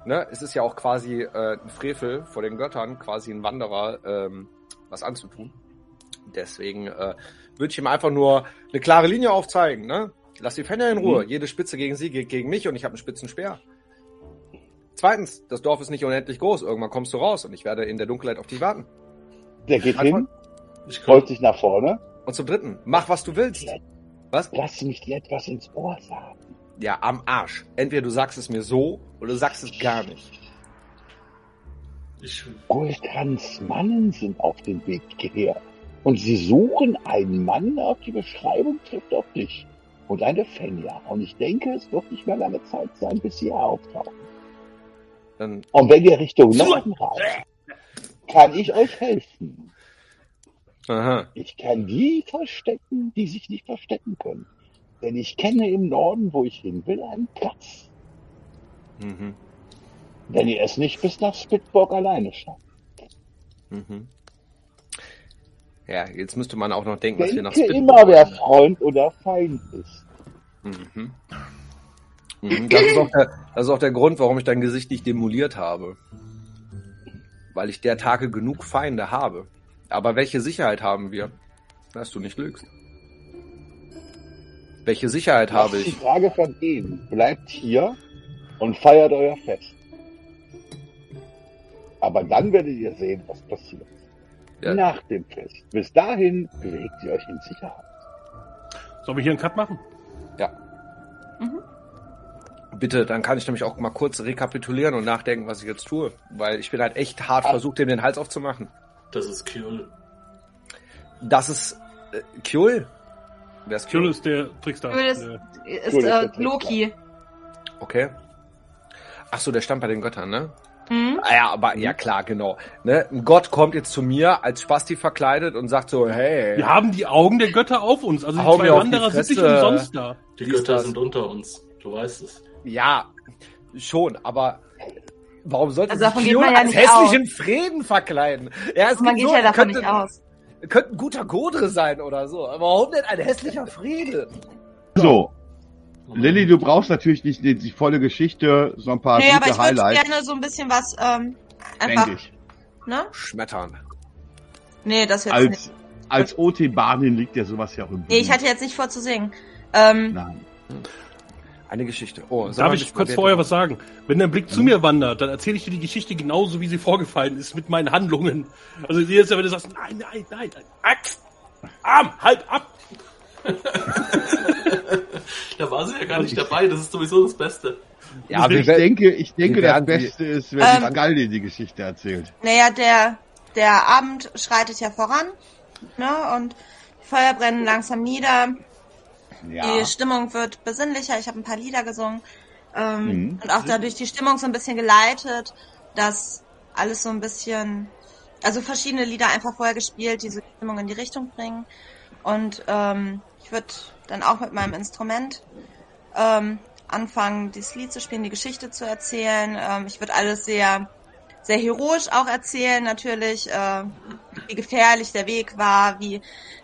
Ne? Es ist ja auch quasi äh, ein Frevel vor den Göttern, quasi ein Wanderer ähm, was anzutun. Deswegen äh, würde ich ihm einfach nur eine klare Linie aufzeigen. Ne? Lass die Fenner in Ruhe. Mhm. Jede Spitze gegen sie geht gegen mich und ich habe einen spitzen Speer. Zweitens, das Dorf ist nicht unendlich groß. Irgendwann kommst du raus und ich werde in der Dunkelheit auf dich warten. Der geht Einfach- hin, rollt sich nach vorne. Und zum Dritten, mach was du willst. Was? Lass mich dir etwas ins Ohr sagen. Ja, am Arsch. Entweder du sagst es mir so oder du sagst es gar nicht. ich, Guldrans Mannen sind auf dem Weg hierher. Und sie suchen einen Mann, auf die Beschreibung trifft auf dich. Und eine Fenja. Und ich denke, es wird nicht mehr lange Zeit sein, bis sie auftauchen. Dann, Und wenn ihr Richtung Norden reist, kann ich euch helfen. aha. Ich kann die verstecken, die sich nicht verstecken können. Denn ich kenne im Norden, wo ich hin will, einen Platz. Mhm. Wenn ihr es nicht bis nach Spitburg alleine schafft. Mhm. Ja, jetzt müsste man auch noch denken, dass wir nach Denke Spitburg immer, wer. Freund oder Feind ist. Mhm. Mhm. Das, ist auch der, das ist auch der Grund, warum ich dein Gesicht nicht demoliert habe. Weil ich der Tage genug Feinde habe. Aber welche Sicherheit haben wir, dass du nicht lügst? Welche Sicherheit Das habe ist die ich? Frage von Ihnen. Bleibt hier und feiert euer Fest. Aber dann werdet ihr sehen, was passiert. Ja. Nach dem Fest. Bis dahin bewegt ihr euch in Sicherheit. Sollen wir hier einen Cut machen? Ja. Mhm. Bitte, dann kann ich nämlich auch mal kurz rekapitulieren und nachdenken, was ich jetzt tue. Weil ich bin halt echt hart Ah. versucht, dem den Hals aufzumachen. das ist Kyul. Das ist äh, Kjol? Wer ist Kyul Kjol? ist der Trickster. Kyul ist- Ist äh, wird Loki. Okay. Ach so, der stammt bei den Göttern, ne? Mhm. Ah ja, aber ja klar, genau. Ne? Ein Gott kommt jetzt zu mir als Spasti verkleidet und sagt so, hey, Wir haben die Augen der Götter auf uns. Also die zwei Wanderer sind nicht umsonst da. Die Wie ist Götter das? sind unter uns. Du weißt es. ja, schon, aber warum sollte Also sich Kjol ja als hässlichen Frieden verkleiden? Ja, es Man geht so, ja davon könnte, nicht aus. könnte ein guter Godre sein oder so. Aber warum denn ein hässlicher Friede? So, Lilly, du brauchst natürlich nicht die, die volle Geschichte, so ein paar Nee, aber gute ich würde Highlights, gerne so ein bisschen was, ähm, einfach, ich. ne? Schmettern. Nee, das jetzt nicht. Als, als OT-Bahnin liegt ja sowas ja auch im Nee, ich hatte jetzt nicht vor zu singen. Ähm, Nein. Eine Geschichte. Oh, sag Darf mal, ich kurz vorher was sagen? Wenn dein Blick zu mir wandert, dann erzähle ich dir die Geschichte genauso, wie sie vorgefallen ist, mit meinen Handlungen. Also jetzt, wenn du sagst, nein, nein, nein, nein, Axt, Arm, halb ab. Da war sie ja gar nicht dabei. Das ist sowieso das Beste. Ja, wir ich denke, ich denke, das Beste ist, wenn Ähm, die Galdi die Geschichte erzählt. naja, der, der Abend schreitet ja voran, ne? Und die Feuer brennen langsam nieder. Ja. Die Stimmung wird besinnlicher. Ich habe ein paar Lieder gesungen. Ähm, Mhm. Und auch dadurch die Stimmung so ein bisschen geleitet, dass alles so ein bisschen, also verschiedene Lieder einfach vorher gespielt, die so die Stimmung in die Richtung bringen. Und ähm, ich würde dann auch mit meinem Instrument ähm, anfangen, dieses Lied zu spielen, die Geschichte zu erzählen. Ähm, ich würde alles sehr, sehr heroisch auch erzählen, natürlich, äh, wie gefährlich der Weg war, wie,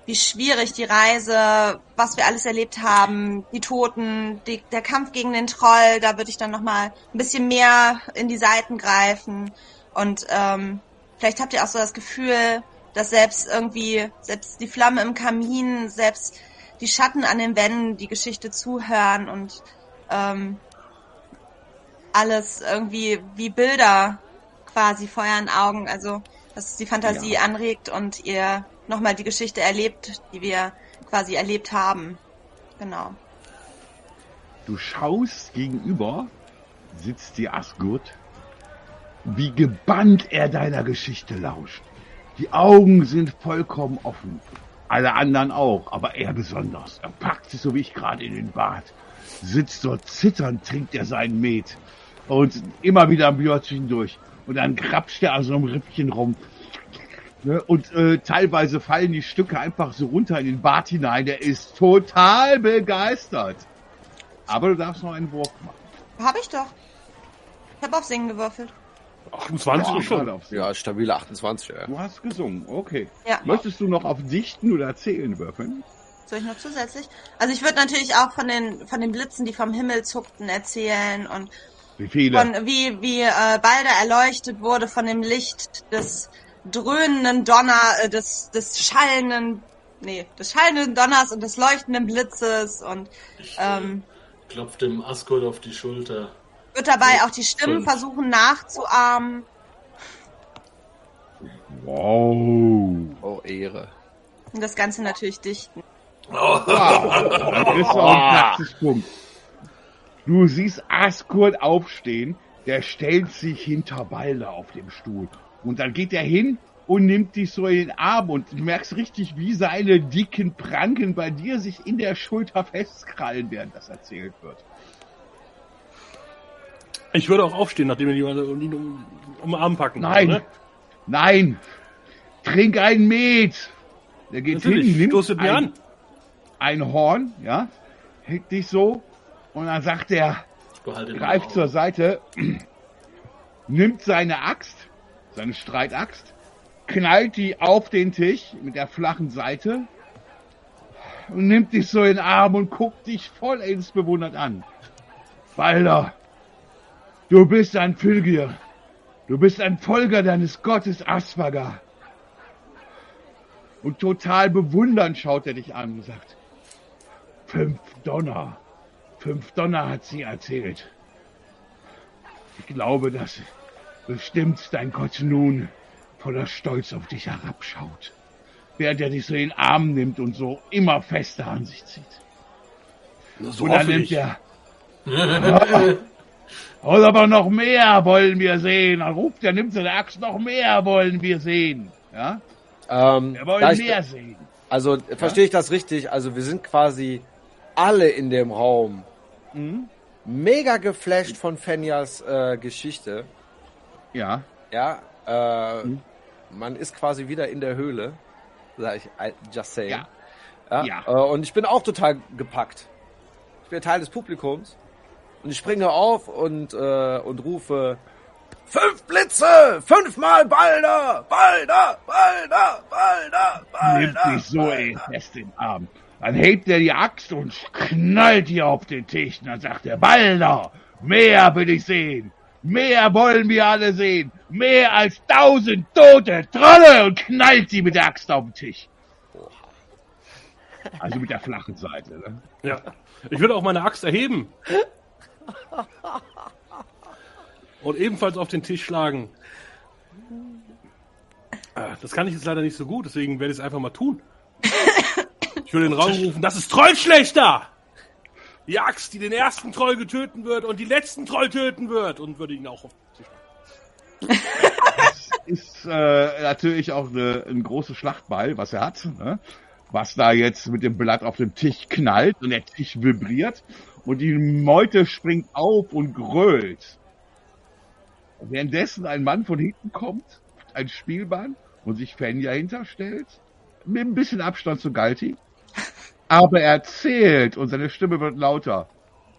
wie schwierig die Reise, was wir alles erlebt haben, die Toten, die, der Kampf gegen den Troll, da würde ich dann nochmal ein bisschen mehr in die Seiten greifen. Und ähm, vielleicht habt ihr auch so das Gefühl, dass selbst irgendwie, selbst die Flamme im Kamin, selbst die Schatten an den Wänden die Geschichte zuhören und ähm, alles irgendwie wie Bilder quasi vor euren Augen, also dass es die Fantasie Ja. anregt und ihr nochmal die Geschichte erlebt, die wir quasi erlebt haben. Genau. Du schaust gegenüber, sitzt die Asgurt, wie gebannt er deiner Geschichte lauscht. Die Augen sind vollkommen offen. Alle anderen auch, aber er besonders. Er packt sich so wie ich gerade in den Bart. Sitzt dort zitternd, trinkt er seinen Met. Und immer wieder ein Björtchen durch. Und dann krapscht er an so einem Rippchen rum. Ne? Und äh, teilweise fallen die Stücke einfach so runter in den Bart hinein. Der ist total begeistert. Aber du darfst noch einen Wurf machen. Hab ich doch. Ich habe auf Singen gewürfelt. 28 Ja, schon. Ja, stabile 28, ja. Du hast gesungen, okay. Ja. Möchtest du noch auf Dichten oder Zählen würfeln? Soll ich noch zusätzlich? Also ich würde natürlich auch von den von den Blitzen, die vom Himmel zuckten, erzählen und Wie viele? von wie wie äh, Balder erleuchtet wurde von dem Licht des dröhnenden Donner, äh, des des schallenden, nee, des schallenden Donners und des leuchtenden Blitzes und ähm, Klopft dem Asgard auf die Schulter. Wird dabei auch die Stimmen versuchen nachzuahmen. Wow. Oh, Ehre. Und das Ganze natürlich dichten. Wow. Dann kriegst du auch einen Praxispunkt. Du siehst Askurt aufstehen, der stellt sich hinter Balder auf dem Stuhl. Und dann geht er hin und nimmt dich so in den Arm und du merkst richtig, wie seine dicken Pranken bei dir sich in der Schulter festkrallen, während das erzählt wird. Ich würde auch aufstehen, nachdem wir jemanden um ihn um, um den Arm packen. Nein, Ne? nein, trink ein Met. Der geht Natürlich, hin, nimmt mir ein, an. ein Horn, ja, hält dich so und dann sagt er, greift zur Seite, nimmt seine Axt, seine Streitaxt, knallt die auf den Tisch mit der flachen Seite und nimmt dich so in den Arm und guckt dich vollends bewundert an. Balder, du bist ein Fylgir. Du bist ein Folger deines Gottes Asvagar. Und total bewundernd schaut er dich an und sagt, fünf Donner. Fünf Donner hat sie erzählt. Ich glaube, dass bestimmt dein Gott nun voller Stolz auf dich herabschaut, während er dich so in den Arm nimmt und so immer fester an sich zieht. So und dann nimmt er. Und aber noch mehr wollen wir sehen. Dann ruft er, nimmt seine Axt, noch mehr wollen wir sehen. Ja? Ähm, Wir wollen da ich- mehr sehen. Also verstehe ich das richtig? Also wir sind quasi alle in dem Raum Mhm. mega geflasht von Fenjas äh, Geschichte. Ja. Ja, äh, Mhm. man ist quasi wieder in der Höhle, sag ich, I- just saying. Ja. Ja. Ja. Äh, und ich bin auch total gepackt. Ich bin Teil des Publikums und ich springe auf und äh, und rufe Fünf Blitze! Fünfmal Balder! Balder! Balder! Balder! Nimmt Balder! dich so ey, fest im Arm. Dann hebt er die Axt und knallt die auf den Tisch. Und dann sagt er, Balder, mehr will ich sehen. Mehr wollen wir alle sehen. Mehr als tausend tote Trolle und knallt sie mit der Axt auf den Tisch. Also mit der flachen Seite. Ne? Ja. Ich würde auch meine Axt erheben. Und ebenfalls auf den Tisch schlagen. Ah, Das kann ich jetzt leider nicht so gut, deswegen werde ich es einfach mal tun. Ich würde den Raum rufen, das ist Trollschlechter! Die Axt, die den ersten Troll getöten wird und die letzten Troll töten wird. Und würde ihn auch auf den Tisch schlagen. Ist äh, natürlich auch eine, ein großes Schlachtball, was er hat. Ne? Was da jetzt mit dem Blatt auf dem Tisch knallt und der Tisch vibriert. Und die Meute springt auf und grölt. Währenddessen ein Mann von hinten kommt, ein Spielmann, und sich Fenja hinterstellt, mit ein bisschen Abstand zu Galti. Aber er erzählt und seine Stimme wird lauter.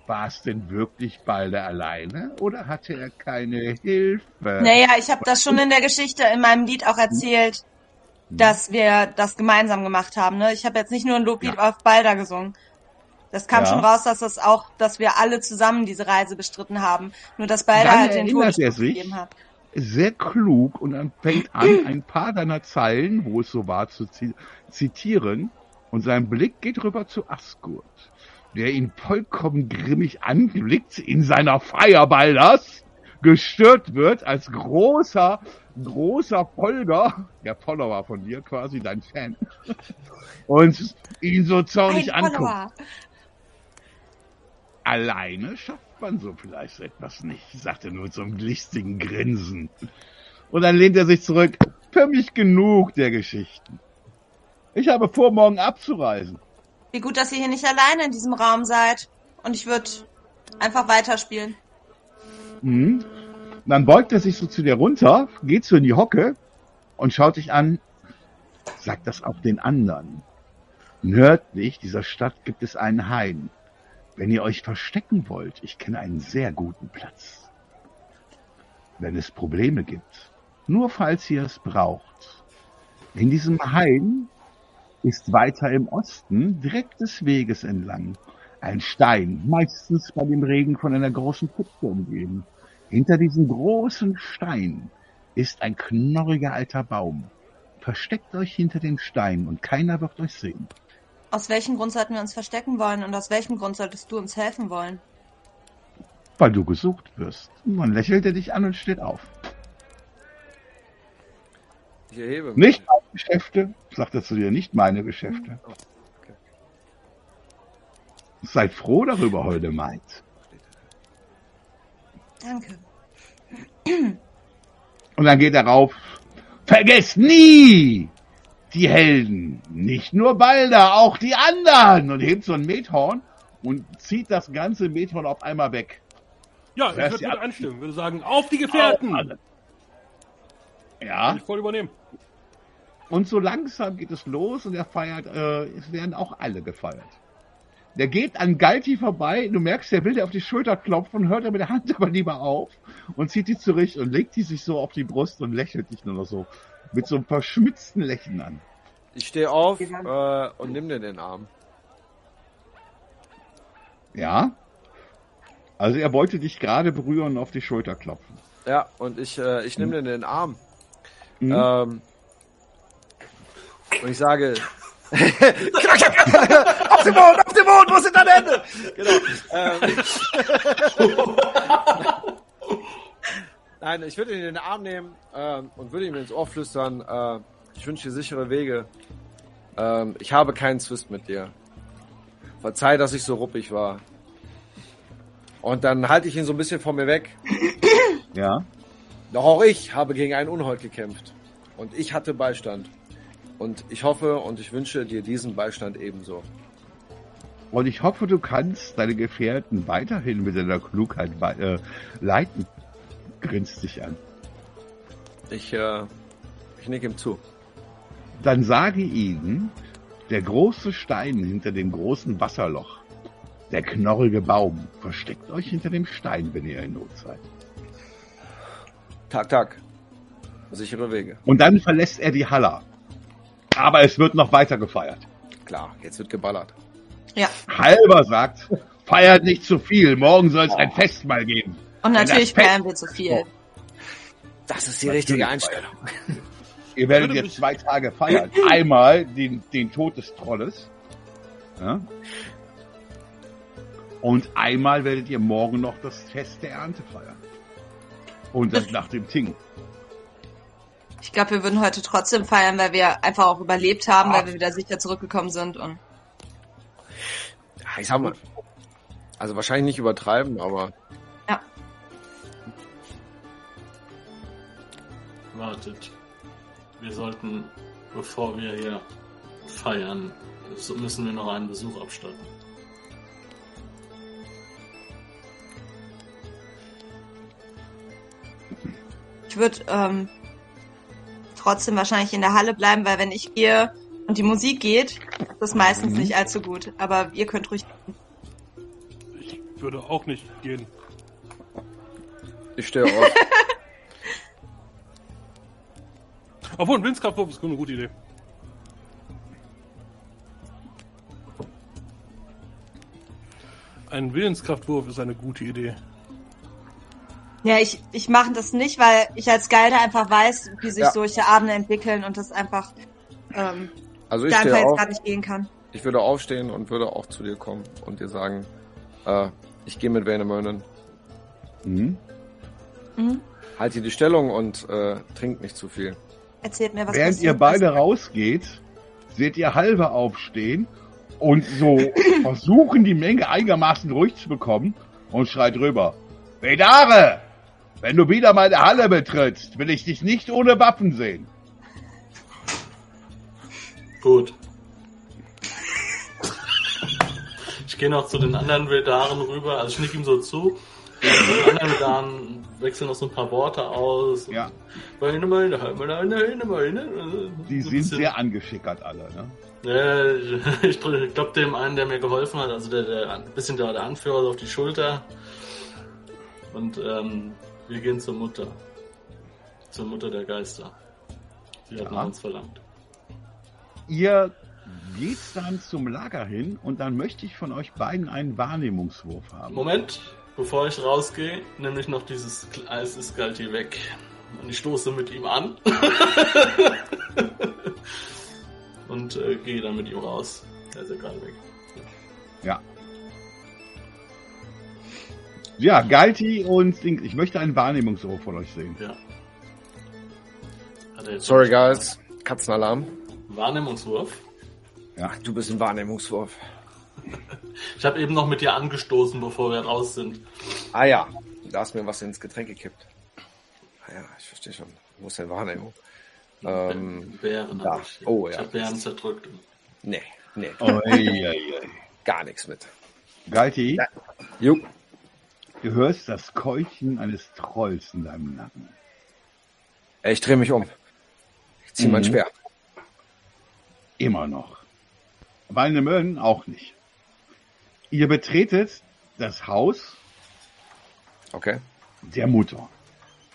War es denn wirklich Balder alleine oder hatte er keine Hilfe? Naja, ich habe das schon in der Geschichte in meinem Lied auch erzählt, dass wir das gemeinsam gemacht haben. Ne? Ich habe jetzt nicht nur ein Loblied auf Balder gesungen. Das kam Ja. schon raus, dass das auch, dass wir alle zusammen diese Reise bestritten haben. Nur dass Balder Wann halt den sich? gegeben hat. sehr klug und dann fängt an, ein paar deiner Zeilen, wo es so war, zu zi- zitieren. Und sein Blick geht rüber zu Asgurt, der ihn vollkommen grimmig anblickt in seiner Fireballers, gestört wird als großer, großer Folger, der Follower von dir quasi, dein Fan, und ihn so zornig anguckt. Alleine schafft man so vielleicht etwas nicht, sagt er nur mit so einem listigen Grinsen. Und dann lehnt er sich zurück. Für mich genug der Geschichten. Ich habe vor, morgen abzureisen. Wie gut, dass ihr hier nicht alleine in diesem Raum seid. Und ich würde einfach weiterspielen. Mhm. Dann beugt er sich so zu dir runter, geht so in die Hocke und schaut dich an. Sagt das auch den anderen. Nördlich dieser Stadt gibt es einen Hain. Wenn ihr euch verstecken wollt, ich kenne einen sehr guten Platz. Wenn es Probleme gibt, nur falls ihr es braucht. In diesem Hain ist weiter im Osten, direkt des Weges entlang, ein Stein, meistens bei dem Regen von einer großen Pfütze umgeben. Hinter diesem großen Stein ist ein knorriger alter Baum. Versteckt euch hinter dem Stein und keiner wird euch sehen. Aus welchem Grund sollten wir uns verstecken wollen und aus welchem Grund solltest du uns helfen wollen? Weil du gesucht wirst. Und dann lächelt er dich an und steht auf. Ich erhebe mich. Nicht meine Geschäfte, sagt er zu dir, nicht meine Geschäfte. okay. Seid froh darüber, Holde Maid. Danke. Und dann geht er rauf. Vergesst nie die Helden. Nicht nur Balder, auch die anderen. Und hebt so ein Methorn und zieht das ganze Methorn auf einmal weg. Ja, ich würde mit anstimmen. würde sagen, auf die Gefährten! Kann Ja, ich voll übernehmen. und so langsam geht es los und er feiert, äh, es werden auch alle gefeiert. Der geht an Galti vorbei, du merkst, der will dir auf die Schulter klopfen, hört er mit der Hand aber lieber auf und zieht die zurecht und legt die sich so auf die Brust und lächelt dich nur noch so mit so einem verschmitzten Lächeln an. Ich stehe auf äh, und nimm dir den Arm. Ja? Also er wollte dich gerade berühren und auf die Schulter klopfen. Ja, und ich, äh, ich nehme dir den Arm. Mhm. Ähm, und ich sage, auf den Mond, auf den Mond, wo sind deine Hände? Genau. Ähm, Nein, ich würde ihn in den Arm nehmen ähm, und würde ihm ins Ohr flüstern, äh, ich wünsche dir sichere Wege. Ähm, ich habe keinen Zwist mit dir. Verzeih, dass ich so ruppig war. Und dann halte ich ihn so ein bisschen von mir weg. Ja? Doch auch ich habe gegen einen Unhold gekämpft. Und ich hatte Beistand. Und ich hoffe und ich wünsche dir diesen Beistand ebenso. Und ich hoffe, du kannst deine Gefährten weiterhin mit deiner Klugheit äh, leiten. Grinst dich an. Ich, äh, ich nick ihm zu. Dann sage ihnen, der große Stein hinter dem großen Wasserloch, der knorrige Baum, versteckt euch hinter dem Stein, wenn ihr in Not seid. Tag, Tag. Sichere Wege. Und dann verlässt er die Halle. Aber es wird noch weiter gefeiert. Klar, jetzt wird geballert. Ja. Halber sagt, feiert nicht zu viel, morgen soll es ein Festmahl geben. Und natürlich feiern wir zu viel. Das ist die Natürlich. richtige Einstellung. Ihr werdet jetzt zwei Tage feiern. Einmal den, den Tod des Trolles. Ja? Und einmal werdet ihr morgen noch das Fest der Ernte feiern. Und das nach dem Ting. Ich glaube, wir würden heute trotzdem feiern, weil wir einfach auch überlebt haben, weil wir wieder sicher zurückgekommen sind. Und ich sag mal. Also wahrscheinlich nicht übertreiben, aber Wartet. Wir sollten, bevor wir hier feiern, müssen wir noch einen Besuch abstatten. ich würde ähm, trotzdem wahrscheinlich in der Halle bleiben, weil wenn ich gehe und die Musik geht, ist das meistens Mhm. nicht allzu gut. Aber ihr könnt ruhig. Ich würde auch nicht gehen. ich stehe auf. Obwohl, ein Willenskraftwurf ist eine gute Idee. Ein Willenskraftwurf ist eine gute Idee. Ja, ich, ich mache das nicht, weil ich als Guide einfach weiß, wie sich Ja. solche Abende entwickeln und das einfach ähm, Also ich da einfach jetzt gerade nicht gehen kann. ich würde aufstehen und würde auch zu dir kommen und dir sagen, äh, ich gehe mit Vanemönen. Mhm. Mhm. Halt dir die Stellung und äh, trink nicht zu viel. Erzählt mir, was Während ihr beide ist. rausgeht, seht ihr Halbe aufstehen und so versuchen, die Menge einigermaßen ruhig zu bekommen und schreit rüber. Vedare! Wenn du wieder meine Halle betrittst, will ich dich nicht ohne Waffen sehen. Gut. Ich gehe noch zu den anderen Vedaren rüber, also ich nick ihm so zu. Die anderen Vedaren wechseln noch so ein paar Worte aus. Ja. Meine, meine, meine, meine, meine. Die So sind sehr angeschickert alle. Ne? Ja, ich, glaube dem einen, der mir geholfen hat, also der, der ein bisschen der, der Anführer so auf die Schulter. Und ähm, wir gehen zur Mutter. Zur Mutter der Geister. Sie hat Ja. nach uns verlangt. Ihr geht dann zum Lager hin und dann möchte ich von euch beiden einen Wahrnehmungswurf haben. Moment, bevor ich rausgehe, nehme ich noch dieses Eis ist Galti weg. Und ich stoße mit ihm an. Und äh, gehe dann mit ihm raus. Er ist ja gerade weg. Ja. Ja, Galti und Ding. Ich möchte einen Wahrnehmungswurf von euch sehen. Ja. Sorry, guys. Katzenalarm. Wahrnehmungswurf. Du bist ein Wahrnehmungswurf. Ich habe eben noch mit dir angestoßen, bevor wir raus sind. Ah ja, da hast mir was ins Getränk gekippt. Ah ja, ich verstehe schon. Wo ist denn Wahrnehmung? Ähm, Bären da. habe ich. Oh, ich ja. habe Bären zerdrückt. nee, nee, Oi, oi, oi. gar nichts mit. Galti, Ja. Jo, du hörst das Keuchen eines Trolls in deinem Nacken. ich drehe mich um. Ich ziehe mein Mhm. Speer. Immer noch. Walnemölln auch nicht. Ihr betretet das Haus Okay. der Mutter.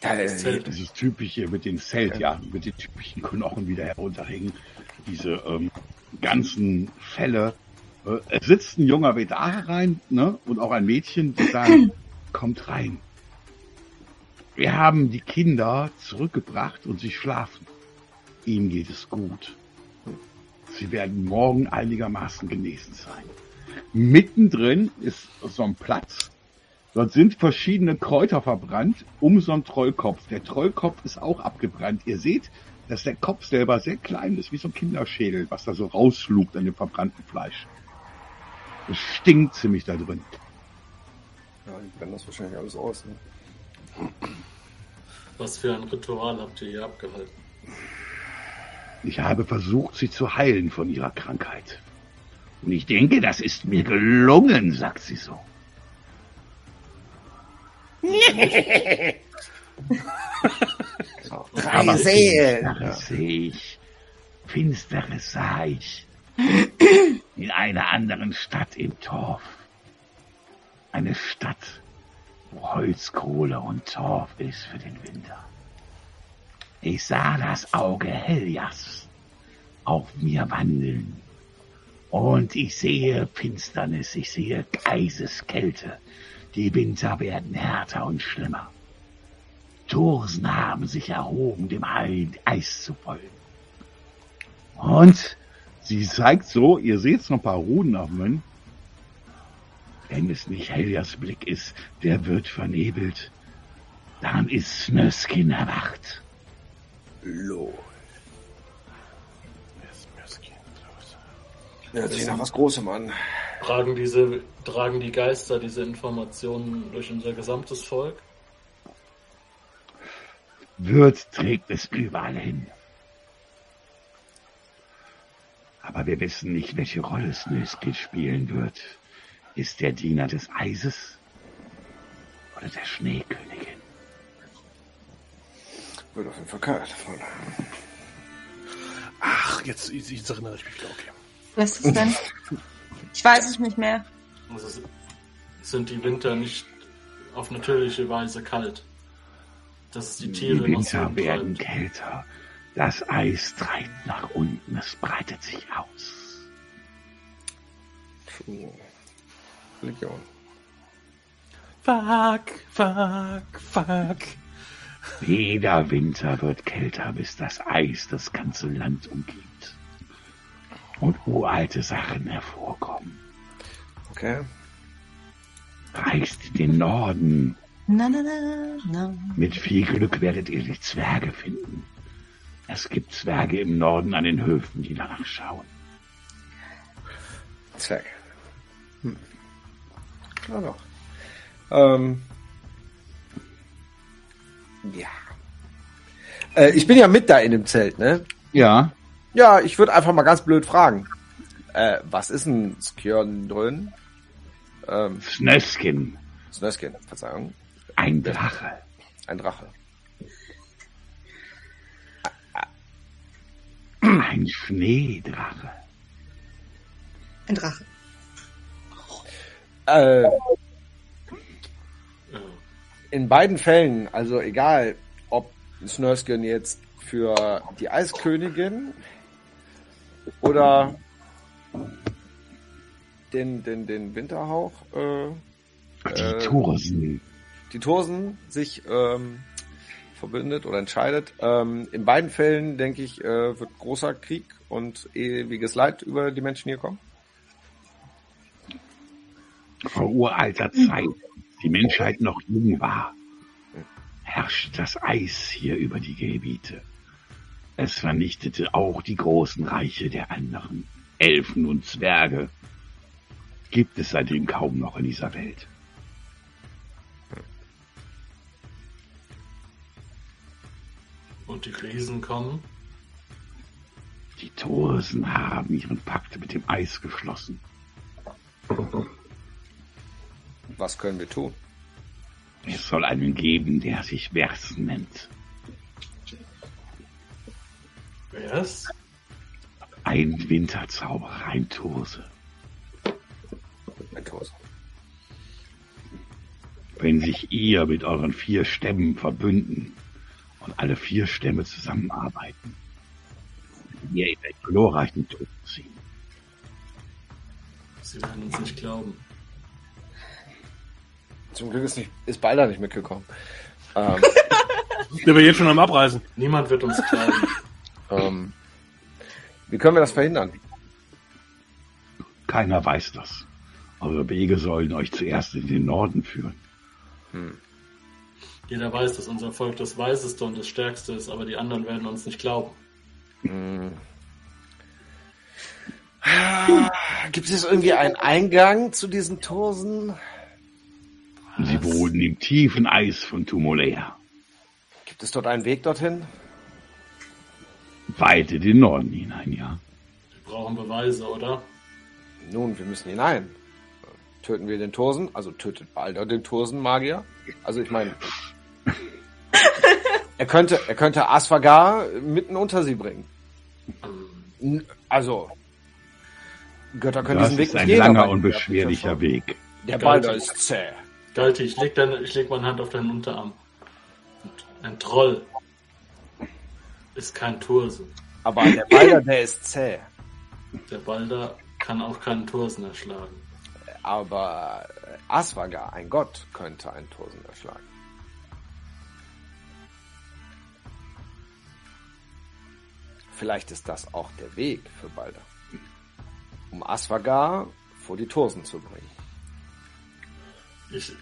Da, Das Zelt. Dieses typische mit den Zelt, ja, mit den typischen Knochen wieder herunterhängen. Diese ähm, ganzen Fälle. Äh, es sitzt ein junger Vedar rein, ne? Und auch ein Mädchen, die sagen, kommt rein. Wir haben die Kinder zurückgebracht und sie schlafen. Ihnen geht es gut. Sie werden morgen einigermaßen genesen sein. Mittendrin ist so ein Platz, Dort sind verschiedene Kräuter verbrannt um so einen Trollkopf. Der Trollkopf ist auch abgebrannt. Ihr seht, dass der Kopf selber sehr klein ist, wie so ein Kinderschädel, was da so rausschlugt an dem verbrannten Fleisch. Es stinkt ziemlich da drin. ja, die brennen das wahrscheinlich alles aus. Ne? Was für ein Ritual habt ihr hier abgehalten? Ich habe versucht, sie zu heilen von ihrer Krankheit. Und ich denke, das ist mir gelungen, sagt sie so. Aber Finsteres sehe ich. Finsteres sah ich. In einer anderen Stadt im Torf. Eine Stadt, wo Holzkohle und Torf ist für den Winter. Ich sah das Auge Heljas auf mir wandeln. Und ich sehe Finsternis, ich sehe Geisteskälte. Die Winter werden härter und schlimmer. Thorsen haben sich erhoben, dem Ei- Eis zu folgen. Und sie zeigt so, ihr seht noch ein paar Runen auf Mönch. Wenn es nicht Heljas Blick ist, der wird vernebelt. Dann ist Snöskin erwacht. Lol. Hört sich nach was Großem an. Tragen diese, tragen die Geister diese Informationen durch unser gesamtes Volk? Wirt trägt es überall hin. Aber wir wissen nicht, welche Rolle Snöskin spielen wird. Ist der Diener des Eises oder der Schneekönigin? Wird auf jeden Fall kalt. Ach, jetzt, jetzt jetzt erinnere ich mich wieder, okay. Was ist es denn? Ich weiß es nicht mehr. Also sind die Winter nicht auf natürliche Weise kalt? Dass es die Die Tiere noch so Winter werden treibt. kälter. Das Eis treibt nach unten, es breitet sich aus. Puh. Religion. Fuck, fuck, fuck. Jeder Winter wird kälter, bis das Eis das ganze Land umgibt. Und uralte Sachen hervorkommen. Okay. Reist in den Norden. Na, na, na, na. Mit viel Glück werdet ihr die Zwerge finden. Es gibt Zwerge im Norden an den Höfen, die danach schauen. Zwerg. Hm. Na doch. Ähm. Ja. Äh, ich bin ja mit da in dem Zelt, ne? Ja, Ja, ich würde einfach mal ganz blöd fragen. Äh, was ist ein Skjörndrön? Ähm, Snöskin, Snöskin, Verzeihung. ein Drache. Ein Drache. Ein Schneedrache. Ein Drache. Äh, Äh, in beiden Fällen, also egal, ob Snöskin jetzt für die Eiskönigin oder den, den, den Winterhauch, äh, Die Äh, Thorsen. die Tosen sich ähm, verbündet oder entscheidet. Ähm, in beiden Fällen, denke ich, äh, wird großer Krieg und ewiges Leid über die Menschen hier kommen. Vor uralter Zeit, die Menschheit noch jung war, herrschte das Eis hier über die Gebiete. Es vernichtete auch die großen Reiche der anderen. Elfen und Zwerge gibt es seitdem kaum noch in dieser Welt. und die Riesen kommen. Die Thorsen haben ihren Pakt mit dem Eis geschlossen. Was können wir tun? Es soll einen geben, der sich Versen nennt. Ist? Ein Winterzauberer, ein Turse. Ein Tosen. Wenn sich ihr mit euren vier Stämmen verbünden und alle vier Stämme zusammenarbeiten, ihr in den glorreichen Tod ziehen. Sie werden uns nicht glauben. Zum Glück ist, nicht, ist Balder nicht mitgekommen. Ähm, Der wäre jetzt schon am Abreisen. Niemand wird uns glauben. Ähm, wie können wir das verhindern? Keiner weiß das. Eure Wege sollen euch zuerst in den Norden führen. Jeder weiß, dass unser Volk das Weiseste und das Stärkste ist, aber die anderen werden uns nicht glauben. Gibt es irgendwie einen Eingang zu diesen Tosen? Sie wohnen im tiefen Eis von Tumolea. Gibt es dort einen Weg dorthin? Weit in den Norden hinein, ja. Wir brauchen Beweise, oder? Nun, wir müssen hinein. Töten wir den Tosen? Also tötet Balder den Tosenmagier? Also ich meine, er könnte, er könnte Asfagar mitten unter sie bringen. Also Götter können Das diesen Weg ist nicht ein gehen. langer aber und die- beschwerlicher Weg. Der Balder ist zäh. Galti, ich leg, deine, ich leg meine Hand auf deinen Unterarm. Und ein Troll ist kein Turse. Aber der Balder, der ist zäh. Der Balder kann auch keinen Tursen erschlagen. Aber Asvagar, ein Gott, könnte einen Tosen erschlagen. Vielleicht ist das auch der Weg für Balder. Um Asvagar vor die Tosen zu bringen. Ich,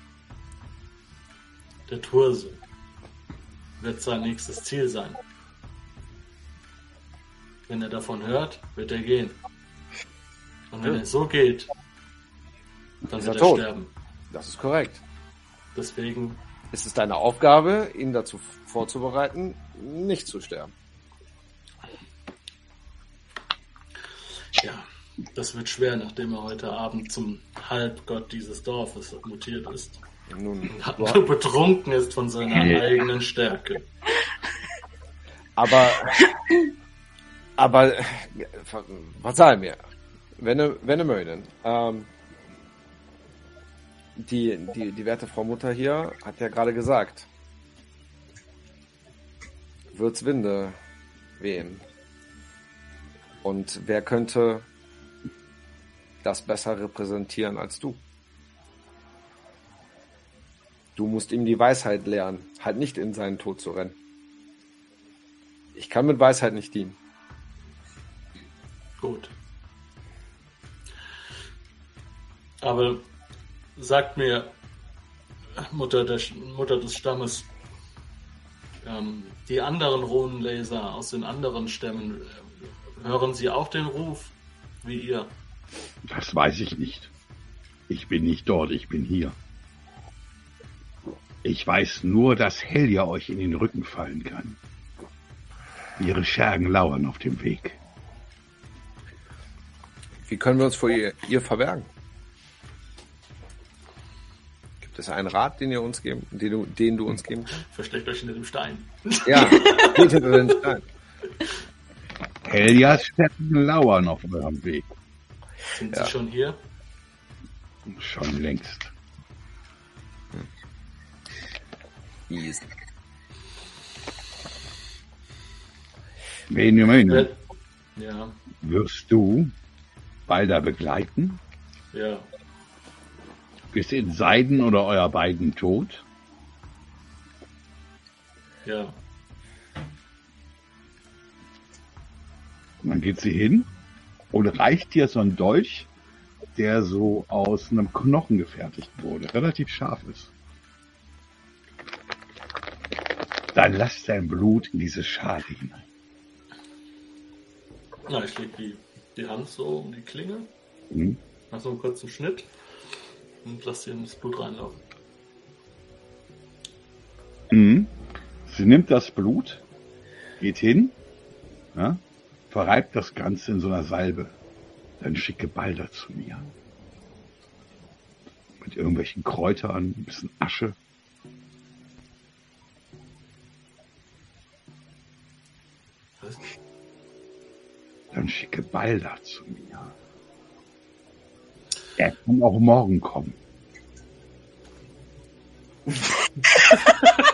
der Turse wird sein nächstes Ziel sein. Wenn er davon hört, wird er gehen. Und wenn Ja. er so geht, dann Ist wird er er tot. sterben. Das ist korrekt. Deswegen, Es ist deine Aufgabe, ihn dazu vorzubereiten, nicht zu sterben. ja, das wird schwer, nachdem er heute Abend zum Halbgott dieses Dorfes mutiert ist. Nun, Und betrunken ist von seiner eigenen Stärke. aber, aber, äh, verzeih mir, wenn du, wenn du möchten, ähm, die, die, die werte Frau Mutter hier hat ja gerade gesagt, wird's Winde wehen. Und wer könnte das besser repräsentieren als du? Du musst ihm die Weisheit lernen, halt nicht in seinen Tod zu rennen. Ich kann mit Weisheit nicht dienen. Gut. Aber sagt mir, Mutter, der, Mutter des Stammes, ähm, die anderen Runenleser aus den anderen Stämmen, äh, hören sie auch den Ruf wie ihr? Das weiß ich nicht. Ich bin nicht dort, ich bin hier. Ich weiß nur, dass Helja euch in den Rücken fallen kann. Ihre Schergen lauern auf dem Weg. Wie können wir uns vor ihr, ihr verbergen? Gibt es einen Rat, den ihr uns geben, den du, den du uns geben kannst? Versteckt euch hinter dem Stein. Ja, geht hinter den Stein. Heljas Schergen lauern auf eurem Weg. Sind Ja. sie schon hier? Schon längst. Easy. Benjamin, Wer- Ja, wirst du Balder begleiten? ja. Bis in Seiden oder euer beiden Tod? Ja, Und dann geht sie hin und reicht dir so einen Dolch, der so aus einem Knochen gefertigt wurde, relativ scharf ist. Dann lass dein Blut in diese Schale hinein. Na, ich leg die, die Hand so um die Klinge, Hm? mach so einen kurzen Schnitt und lass dir ins Blut reinlaufen. Mhm. Sie nimmt das Blut, geht hin, ja, verreibt das Ganze in so einer Salbe. Dann schicke Balder zu mir. Mit irgendwelchen Kräutern, ein bisschen Asche. Dann schicke Balder zu mir. Er kann auch morgen kommen.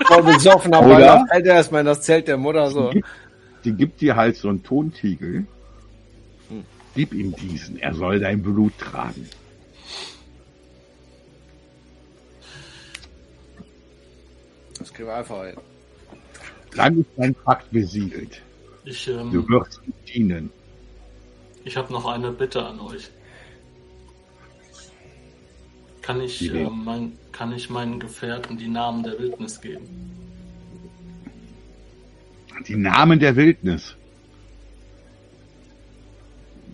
Voll besoffen, aber Oder? fällt er erstmal in das Zelt der Mutter so. Die gibt, die gibt dir halt so einen Tontiegel. Hm. Gib ihm diesen, er soll dein Blut tragen. Das kriegen wir einfach hin. Dann ist dein Pakt besiegelt. Ich, Du ähm, wirst ihm dienen. Ich habe noch eine Bitte an euch. Kann ich, ähm, mein, kann ich meinen Gefährten die Namen der Wildnis geben? Die Namen der Wildnis.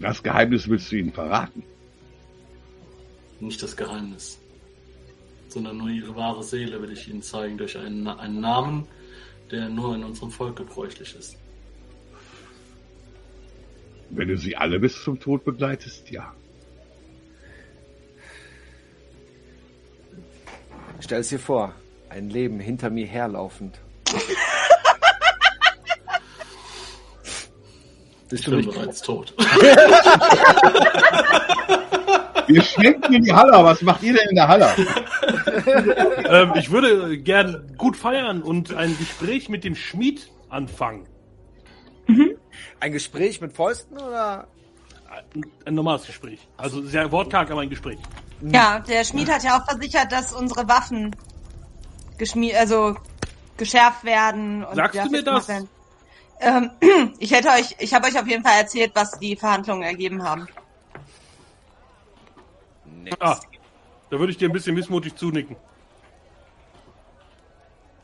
Das Geheimnis willst du ihnen verraten. Nicht das Geheimnis, sondern nur ihre wahre Seele will ich ihnen zeigen durch einen, einen Namen, der nur in unserem Volk gebräuchlich ist. Wenn du sie alle bis zum Tod begleitest, ja. Stell es dir vor, ein Leben hinter mir herlaufend. Bist Ich du bin nicht bereits tot. Wir schwenken in die Halle. Was macht ihr denn in der Halle? Ähm, ich würde gern gut feiern und ein Gespräch mit dem Schmied anfangen. Ein Gespräch mit Fäusten oder? Ein, ein normales Gespräch. Also sehr wortkarg, aber ein Gespräch. Ja, der Schmied hat ja auch versichert, dass unsere Waffen geschmied, also geschärft werden. Und Sagst ja, du mir das? Ähm, ich hätte euch, ich habe euch auf jeden Fall erzählt, was die Verhandlungen ergeben haben. Ah, da würde ich dir ein bisschen missmutig zunicken.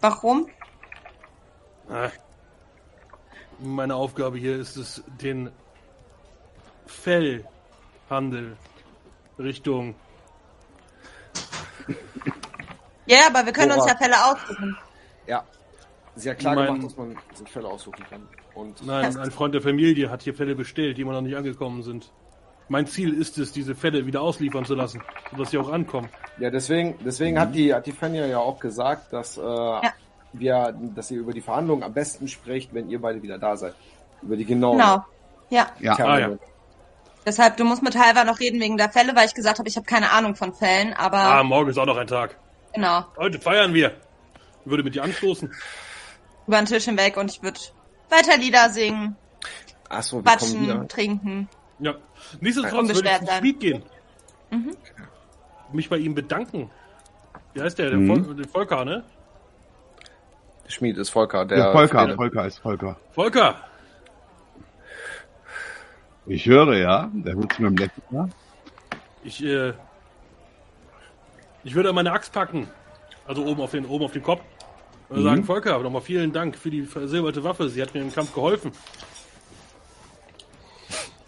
Warum? Meine Aufgabe hier ist es, den Fellhandel Richtung. Ja, aber wir können uns Woran? ja Fälle aussuchen. Ja. Sehr klar Mein- gemacht, dass man sich Fälle aussuchen kann. Und Nein, ein Freund der Familie hat hier Fälle bestellt, die immer noch nicht angekommen sind. Mein Ziel ist es, diese Fälle wieder ausliefern zu lassen, sodass sie auch ankommen. ja, deswegen, deswegen hat die, hat die Fenja ja auch gesagt, dass, äh, wir, dass ihr über die Verhandlungen am besten spricht, wenn ihr beide wieder da seid. Über die genauen Genau. Ja, Ja. Ah, ja. deshalb, du musst mit Halver noch reden wegen der Fälle, weil ich gesagt habe, ich habe keine Ahnung von Fällen, aber Ah, morgen ist auch noch ein Tag. genau, Heute feiern wir. Ich würde mit dir anstoßen. über den Tisch hinweg und ich würde weiter Lieder singen, Achso, wir kommen quatschen, wieder. trinken. Ja. Nichtsdestotrotz würde ich zum. Schmied gehen. Mich bei ihm bedanken Wie heißt der? Der, Mhm. Vol der Volker, ne? Der Schmied ist Volker. Der Der Volker, Friede. Volker ist Volker. Volker! Ich höre ja, der wird mit dem letzten Mal. Ich, äh, ich würde meine Axt packen. Also oben auf den, oben auf den Kopf. Und Mhm. sagen, Volker, nochmal vielen Dank für die versilberte Waffe. Sie hat mir im Kampf geholfen.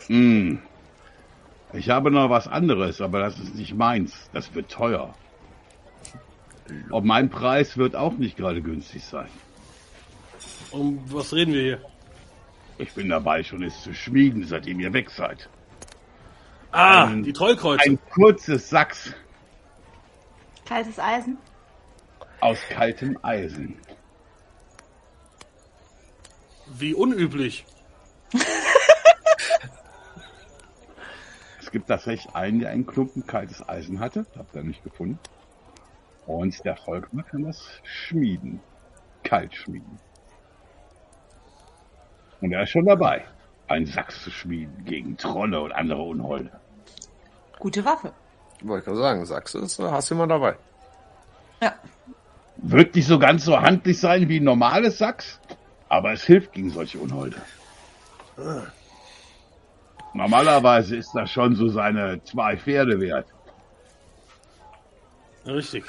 Hm. Ich habe noch was anderes, aber das ist nicht meins. Das wird teuer. Und mein Preis wird auch nicht gerade günstig sein. Um was reden wir hier? Ich bin dabei, schon es zu schmieden, seitdem ihr weg seid. Ah, Ein- die Trollkreuze. Ein kurzes Sachs Kaltes Eisen. aus kaltem Eisen. Wie unüblich. Es gibt tatsächlich einen, der einen Klumpen kaltes Eisen hatte. Habt ihr nicht gefunden. Und der Volkmann kann das schmieden. Kalt schmieden. Und er ist schon dabei, einen Sachs zu schmieden gegen Trolle und andere Unholde. Gute Waffe. Wollte ich gerade sagen, sagst du es, hast du immer dabei. Ja. Wird nicht so ganz so handlich sein wie ein normales Sachs, aber es hilft gegen solche Unholde. Normalerweise ist das schon so seine zwei Pferde wert. Richtig.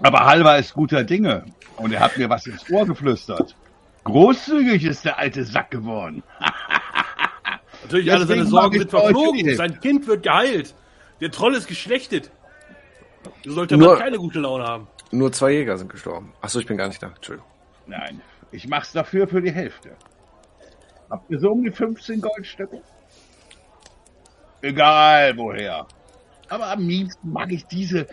Aber Halvar ist guter Dinge und er hat mir was ins Ohr geflüstert. Großzügig ist der alte Sack geworden. Natürlich, alle seine Sorgen sind verflogen. Sein Kind wird geheilt. Der Troll ist geschlechtet. Du solltest Nur- aber keine gute Laune haben. Nur zwei Jäger sind gestorben. Achso, ich bin gar nicht da. Entschuldigung. Nein, ich mach's dafür für die Hälfte. Habt ihr so um die 15 Goldstücke? Egal woher. Aber am liebsten mag ich diese.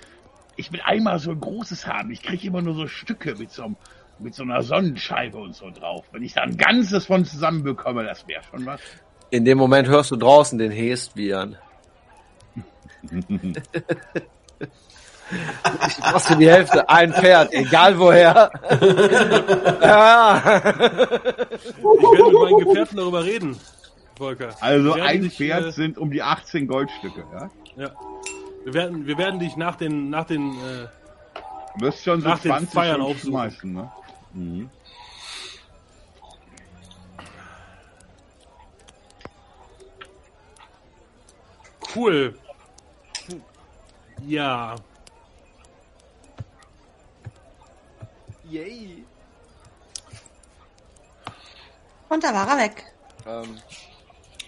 Ich will einmal so ein großes haben. Ich kriege immer nur so Stücke mit so, einem- mit so einer Sonnenscheibe und so drauf. Wenn ich da ein ganzes von zusammen bekomme, das wäre schon was. In dem Moment hörst du draußen den Hest wiehern. Ich du die Hälfte, ein Pferd, egal woher. ja. Ich werde mit meinen Gefährten darüber reden, Volker. Also ein Pferd äh, sind um die 18 Goldstücke. Ja? Ja. Wir werden, wir werden dich nach den, nach den, äh, Du wirst schon so Nach den 20 Feiern schon aufsuchen. ne? cool. Ja. Yay. Und da war er weg. Ähm,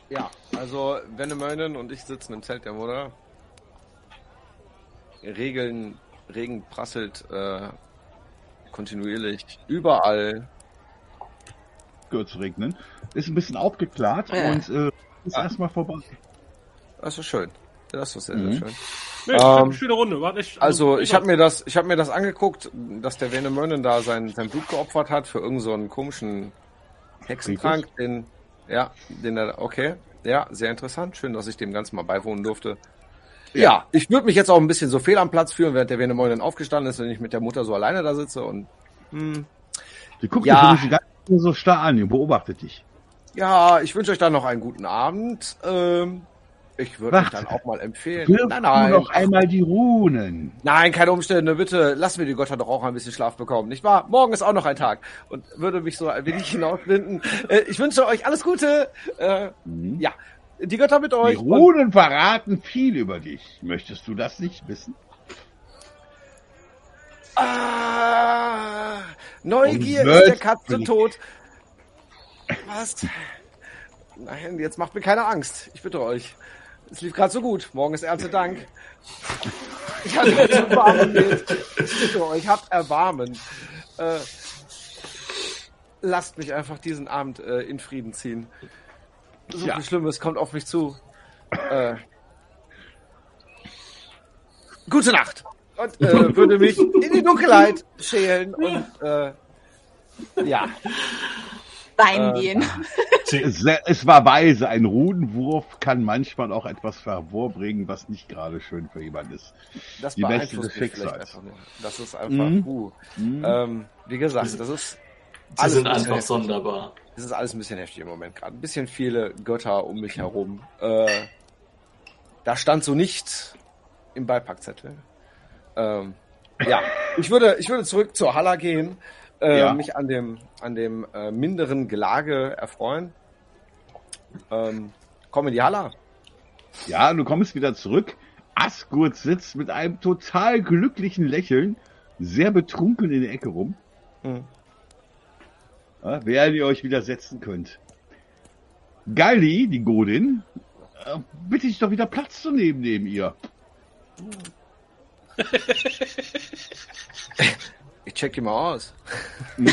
ja, also Venemönen und ich sitzen im Zelt der Mutter. Regeln, Regen prasselt äh, kontinuierlich überall. gehört zu regnen. Ist ein bisschen aufgeklärt Ja. und äh, ist erstmal vorbei. Das ist schön. Das ist sehr, Mhm. sehr schön. Nee, Ähm, schöne Runde. War echt, Also ich habe mir das, ich habe mir das angeguckt, dass der Venemönen da sein, sein Blut geopfert hat für irgendeinen so einen komischen Hexentrank, den, ja, den er, okay, ja, sehr interessant. Schön, dass ich dem Ganzen mal beiwohnen durfte. Ja, ich würde mich jetzt auch ein bisschen so fehl am Platz fühlen, während der Venemönen aufgestanden ist und ich mit der Mutter so alleine da sitze und Die guckt Ja. dich nur so starr an, die beobachtet dich. ja, ich wünsche euch dann noch einen guten Abend. Ähm, ich würde mich dann auch mal empfehlen. Nein, nein. noch einmal die Runen. Nein, keine Umstände, bitte lassen wir die Götter doch auch ein bisschen Schlaf bekommen, nicht wahr? Morgen ist auch noch ein Tag und würde mich so ein wenig hinausbinden. Äh, ich wünsche euch alles Gute. Äh, Ja, die Götter mit Die euch. und- Runen verraten viel über dich. Möchtest du das nicht wissen? Ah, Neugier ist der Katze tot. Was? Nein, jetzt macht mir keine Angst. Ich bitte euch. Es lief gerade so gut. Morgen ist Erntedank. Ich hatte schon warm. Ich bitte euch, habt Erbarmen. Äh, lasst mich einfach diesen Abend äh, in Frieden ziehen. So Ja. viel Schlimmes kommt auf mich zu. Äh, gute Nacht. Und äh, würde mich in die Dunkelheit schälen und äh, ja. Weinen Äh, gehen. Es, es war weise. Ein Runenwurf kann manchmal auch etwas hervorbringen, was nicht gerade schön für jemanden ist. Das Die Mächte beeinflusst des Schicksals. einfach nur. Das ist einfach, Mhm. uh, ähm, wie gesagt, das ist Sie alles sind einfach heftig. sonderbar. Das ist alles ein bisschen heftig im Moment gerade. Ein bisschen viele Götter um mich herum. Äh, da stand so nicht im Beipackzettel. Ähm, ja, ich würde, ich würde zurück zur Halla gehen, äh, Ja. mich an dem, an dem äh, minderen Gelage erfreuen. Ähm, komm in die Halla. Ja, du kommst wieder zurück. Asgurt sitzt mit einem total glücklichen Lächeln, sehr betrunken in der Ecke rum. Hm. Ja, während ihr euch wieder setzen könnt. Galli, die Godin, äh, bitte ich doch wieder Platz zu nehmen neben ihr. Ich check die mal aus.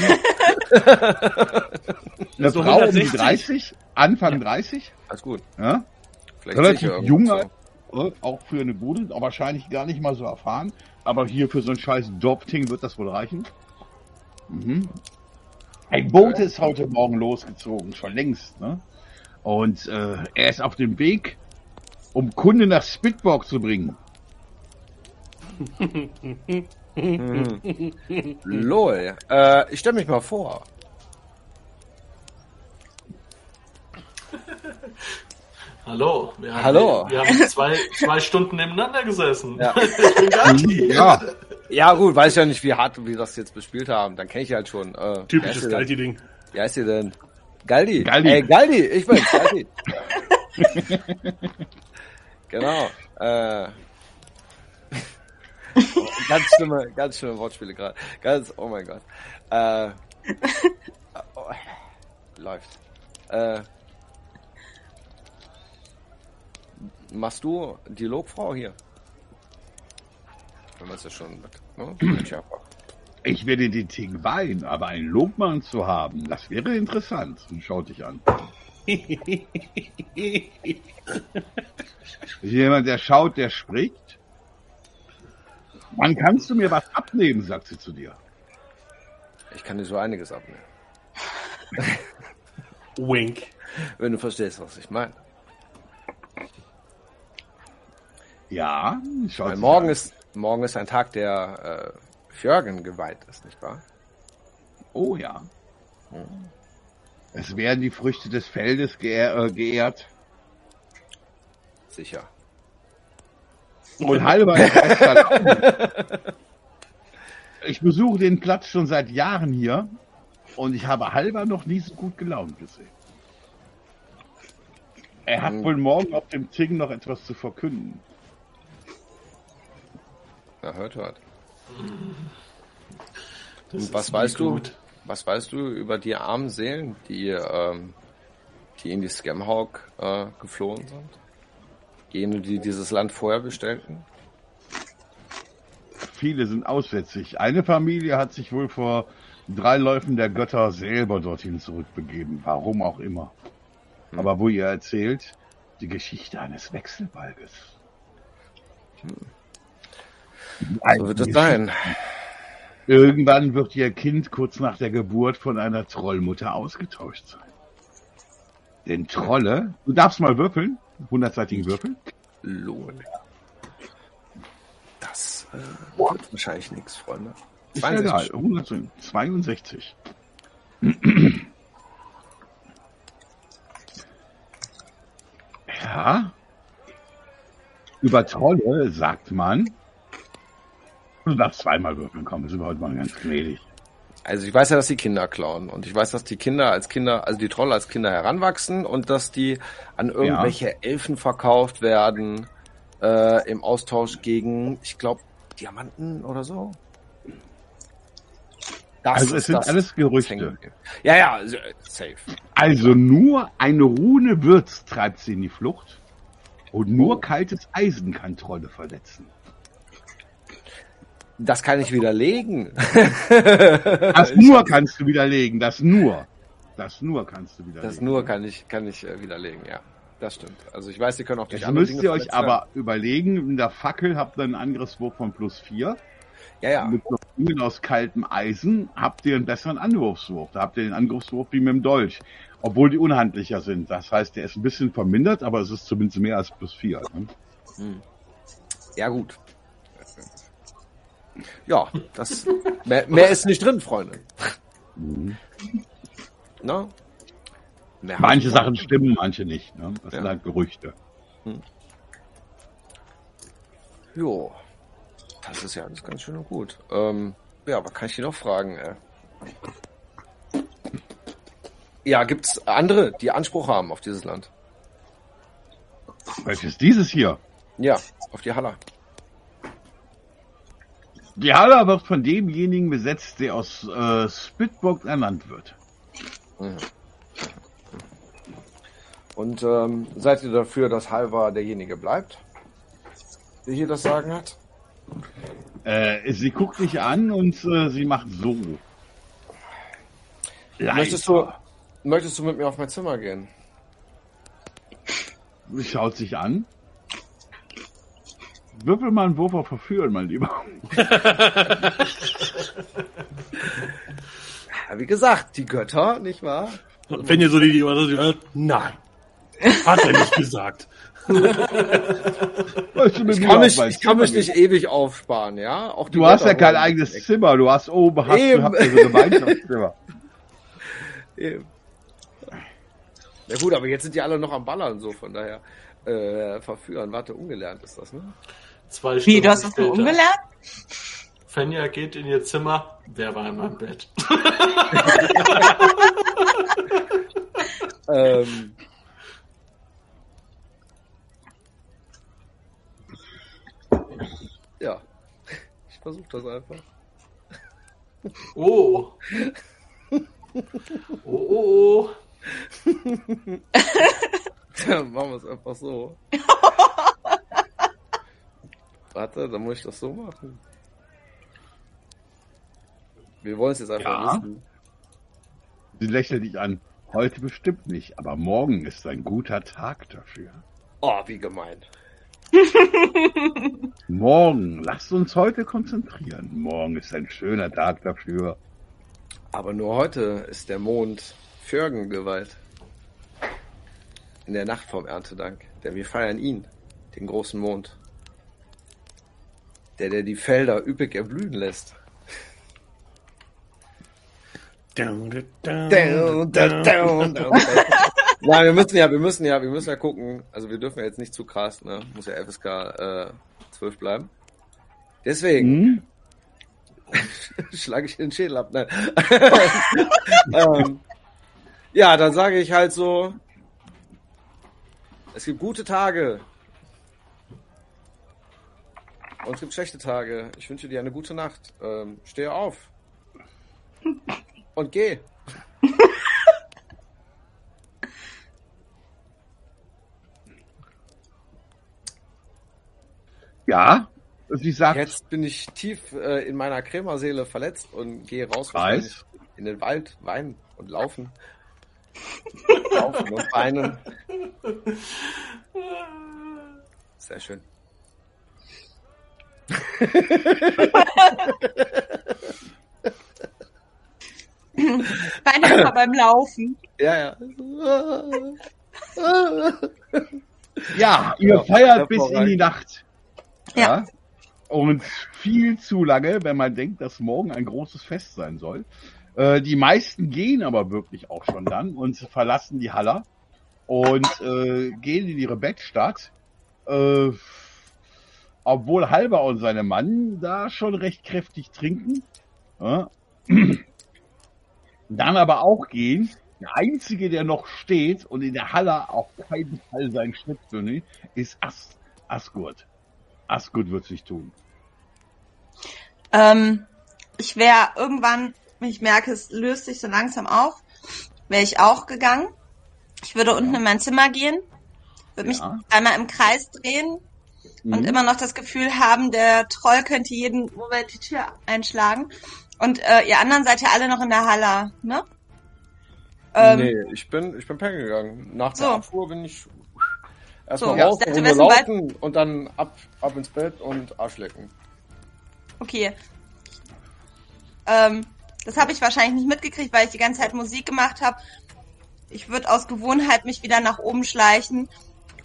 Eine so Frau um die 160. 30, Anfang 30, Alles gut. ja, Vielleicht relativ sehe ich ja jung, irgendwas äh, auch für eine Godin, aber wahrscheinlich gar nicht mal so erfahren. Aber hier für so ein scheiß Dorfting wird das wohl reichen. Mhm. Ein Boot ist heute Morgen losgezogen, schon längst. Ne? Und äh, er ist auf dem Weg, um Kunde nach Spitborg zu bringen. Lol. Äh, ich stelle mich mal vor. Hallo. Wir haben, Hallo. Wir haben zwei, zwei Stunden nebeneinander gesessen. Ja. Ich bin Galti. Ja, Ja gut, weiß ja nicht, wie hart wir das jetzt bespielt haben. Dann kenne ich halt schon. Äh, Typisches wer ist sie denn? Galti-Ding. Wie heißt sie denn? Galdi. Galdi. Ey, Galdi, ich bin's, Galdi. genau. Äh, ganz schlimme, ganz schlimme Wortspiele gerade. Ganz, oh mein Gott. Äh, oh, läuft. Äh, machst du Dialogfrau hier? Wenn man es ja schon mit, ne? Ich werde den Ting weihen, aber einen Lobmann zu haben, das wäre interessant. Und schaut dich an. Jemand, der schaut, der spricht. Wann kannst du mir was abnehmen, sagt sie zu dir. Ich kann dir so einiges abnehmen. Wink. Wenn du verstehst, was ich meine. Ja, sich morgen an. ist, morgen ist ein Tag, der äh, Fjörgen geweiht ist, nicht wahr? Oh ja. Es werden die Früchte des Feldes geehr, äh, geehrt. Sicher. Und halber Ich besuche den Platz schon seit Jahren hier und ich habe halber noch nie so gut gelaunt gesehen. Er hat Hm. wohl morgen auf dem Ting noch etwas zu verkünden. Ja, hört, hört. Das Und was weißt nie du? gut. Was weißt du über die armen Seelen, die, ähm, die in die Scamhawk äh, geflohen sind? Jene, die dieses Land vorher bestellten? Viele sind aussätzig. Eine Familie hat sich wohl vor drei Läufen der Götter selber dorthin zurückbegeben. Warum auch immer. Aber wo ihr erzählt, die Geschichte eines Wechselbalges. So wird es sein. Irgendwann wird ihr Kind kurz nach der Geburt von einer Trollmutter ausgetauscht sein. Denn Trolle, du darfst mal würfeln, hundertseitigen Würfel. Lohn. Das äh, wird wahrscheinlich nichts, Freunde. Ist ja egal, 62. 162. Ja. Über Trolle sagt man, du darfst zweimal würfeln, komm, sind heute mal ganz gnädig. Also ich weiß ja, dass die Kinder klauen und ich weiß, dass die Kinder als Kinder, also die Trolle als Kinder heranwachsen und dass die an irgendwelche Elfen verkauft werden äh, im Austausch gegen, ich glaube, Diamanten oder so. Das Also es ist sind alles Gerüchte. Ja, ja, also, äh, safe. Also nur eine Rune Würz treibt sie in die Flucht und nur kaltes Eisen kann Trolle verletzen. Das kann ich widerlegen. Das nur kannst du widerlegen, das nur. Das nur kannst du widerlegen. Das nur kann ich, kann ich äh, widerlegen, ja. Das stimmt. Also ich weiß, ihr könnt auch durch Jetzt müsst Dinge ihr euch verletzt werden. aber überlegen, in der Fackel habt ihr einen Angriffswurf von plus 4. Ja, ja. Mit so Ringen aus kaltem Eisen habt ihr einen besseren Angriffswurf. Da habt ihr den Angriffswurf wie mit dem Dolch. Obwohl die unhandlicher sind. Das heißt, der ist ein bisschen vermindert, aber es ist zumindest mehr als plus 4. Ne? Ja, gut. Ja, das mehr, mehr ist nicht drin, Freunde. Na? Mehr Manche Sachen stimmen, manche nicht. Ne? Das Ja. sind halt Gerüchte. Jo. Das ist ja alles ganz schön und gut. Ähm, ja, aber kann ich dich noch fragen? Äh? Ja, gibt's andere, die Anspruch haben auf dieses Land? Welches dieses hier? Ja, auf die Haller. Die Halle wird von demjenigen besetzt, der aus äh, Spitburg ernannt wird. Und ähm, seid ihr dafür, dass Halvar derjenige bleibt, der hier das Sagen hat? Äh, sie guckt dich an und äh, sie macht so. Möchtest du, möchtest du mit mir auf mein Zimmer gehen? Sie schaut sich an. Würfel mal einen Wurf auf Verführen, mein Lieber. Wie gesagt, die Götter, nicht wahr? Wenn ihr so die, die hört, nein. Hat er nicht gesagt. Ich kann mich, ich kann mich nicht ewig aufsparen, ja? Auch Du hast ja kein eigenes weg. Zimmer. Du hast oben, hast, Eben. du habt ja so ein Gemeinschaftszimmer. Eben. Ja gut, aber jetzt sind die alle noch am Ballern, so von daher. Äh, verführen, warte, ungelernt ist das, ne? Zwei Wie, Stunden du hast später. umgelernt? Fenja geht in ihr Zimmer. Wer war in meinem Bett? Ähm, ja. Ich versuche das einfach. Oh. Oh, oh, oh. Dann machen wir es einfach so. Warte, dann muss ich das so machen. Wir wollen es jetzt einfach Ja. wissen. Sie lächelt dich an. Heute bestimmt nicht, aber morgen ist ein guter Tag dafür. Oh, wie gemein. Morgen, lasst uns heute konzentrieren. Morgen ist ein schöner Tag dafür. Aber nur heute ist der Mond Fjörgen geweiht. In der Nacht vom Erntedank. Denn wir feiern ihn, den großen Mond. Der, der die Felder üppig erblühen lässt. Down, down, Down, down, down, down. Nein, wir müssen ja, wir müssen ja, wir müssen ja gucken. Also wir dürfen ja jetzt nicht zu krass, ne? Muss ja FSK äh, 12 bleiben. Deswegen Hm? schlage ich den Schädel ab. Nein. ähm, ja, dann sage ich halt so, es gibt gute Tage. Und es gibt schlechte Tage. Ich wünsche dir eine gute Nacht. Ähm, steh auf. Und geh. Ja, sie sagt, Jetzt bin ich tief äh, in meiner Krämerseele verletzt und gehe raus Weiß. in den Wald, weinen und laufen. laufen und weinen. Sehr schön. Immer beim Laufen. Ja, ja. ja, ihr Ja, feiert bis in die Nacht. Ja. Und viel zu lange, wenn man denkt, dass morgen ein großes Fest sein soll. Äh, die meisten gehen aber wirklich auch schon dann und verlassen die Haller und äh, gehen in ihre Bettstadt. Äh, obwohl Halber und seine Mann da schon recht kräftig trinken. Ja. Dann aber auch gehen. Der Einzige, der noch steht und in der Halle auf keinen Fall seinen Schritt nimmt, ist As Asgurt. Asgurt wird sich tun. Ähm, ich wäre irgendwann, wenn ich merke, es löst sich so langsam auf, wäre ich auch gegangen. Ich würde unten in mein Zimmer gehen, würde mich Ja. einmal im Kreis drehen und Mhm. immer noch das Gefühl haben, der Troll könnte jeden Moment die Tür einschlagen. Und äh, ihr anderen seid ja alle noch in der Halle, ne? Ähm, nee, ich bin, ich bin pennen gegangen. Nach So. der Abfuhr bin ich erstmal So, raus, ja. Runde laufen und dann ab, ab ins Bett und Arsch lecken. Okay. Ähm, das habe ich wahrscheinlich nicht mitgekriegt, weil ich die ganze Zeit Musik gemacht habe. Ich würde aus Gewohnheit mich wieder nach oben schleichen,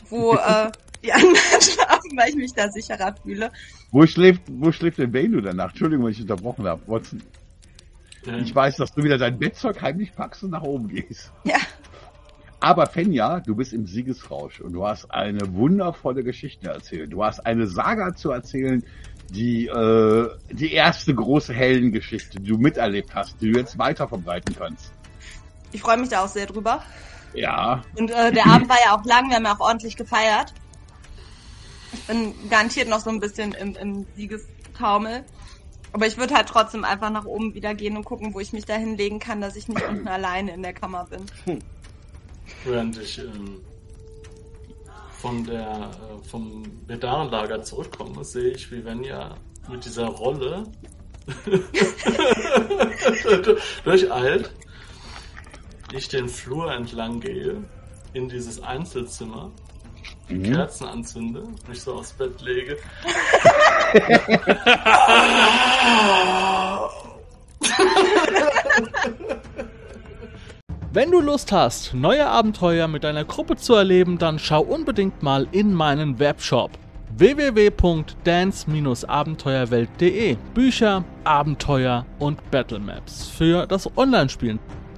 wo äh, die anderen schlafen, weil ich mich da sicherer fühle. Wo schläft, wo schläft denn Bane danach? Entschuldigung, wenn ich unterbrochen habe. Watson, ich weiß, dass du wieder dein Bettzeug heimlich packst und nach oben gehst. Ja. Aber Fenja, du bist im Siegesrausch und du hast eine wundervolle Geschichte erzählt. Du hast eine Saga zu erzählen, die, äh, die erste große Heldengeschichte, die du miterlebt hast, die du jetzt weiter verbreiten kannst. Ich freue mich da auch sehr drüber. Ja, Und äh, der Abend war ja auch lang, wir haben ja auch ordentlich gefeiert. Ich bin garantiert noch so ein bisschen im, im Siegestaumel. Aber ich würde halt trotzdem einfach nach oben wieder gehen und gucken, wo ich mich da hinlegen kann, dass ich nicht unten alleine in der Kammer bin. Während ich ähm, von der, äh, vom Bedarenlager zurückkomme, sehe ich, wie Venja mit dieser Rolle durcheilt. Ich den Flur entlang gehe, in dieses Einzelzimmer, die Kerzen anzünde, mich so aufs Bett lege. Wenn du Lust hast, neue Abenteuer mit deiner Gruppe zu erleben, dann schau unbedingt mal in meinen Webshop www.dance-abenteuerwelt.de Bücher, Abenteuer und Battlemaps für das Online-Spielen.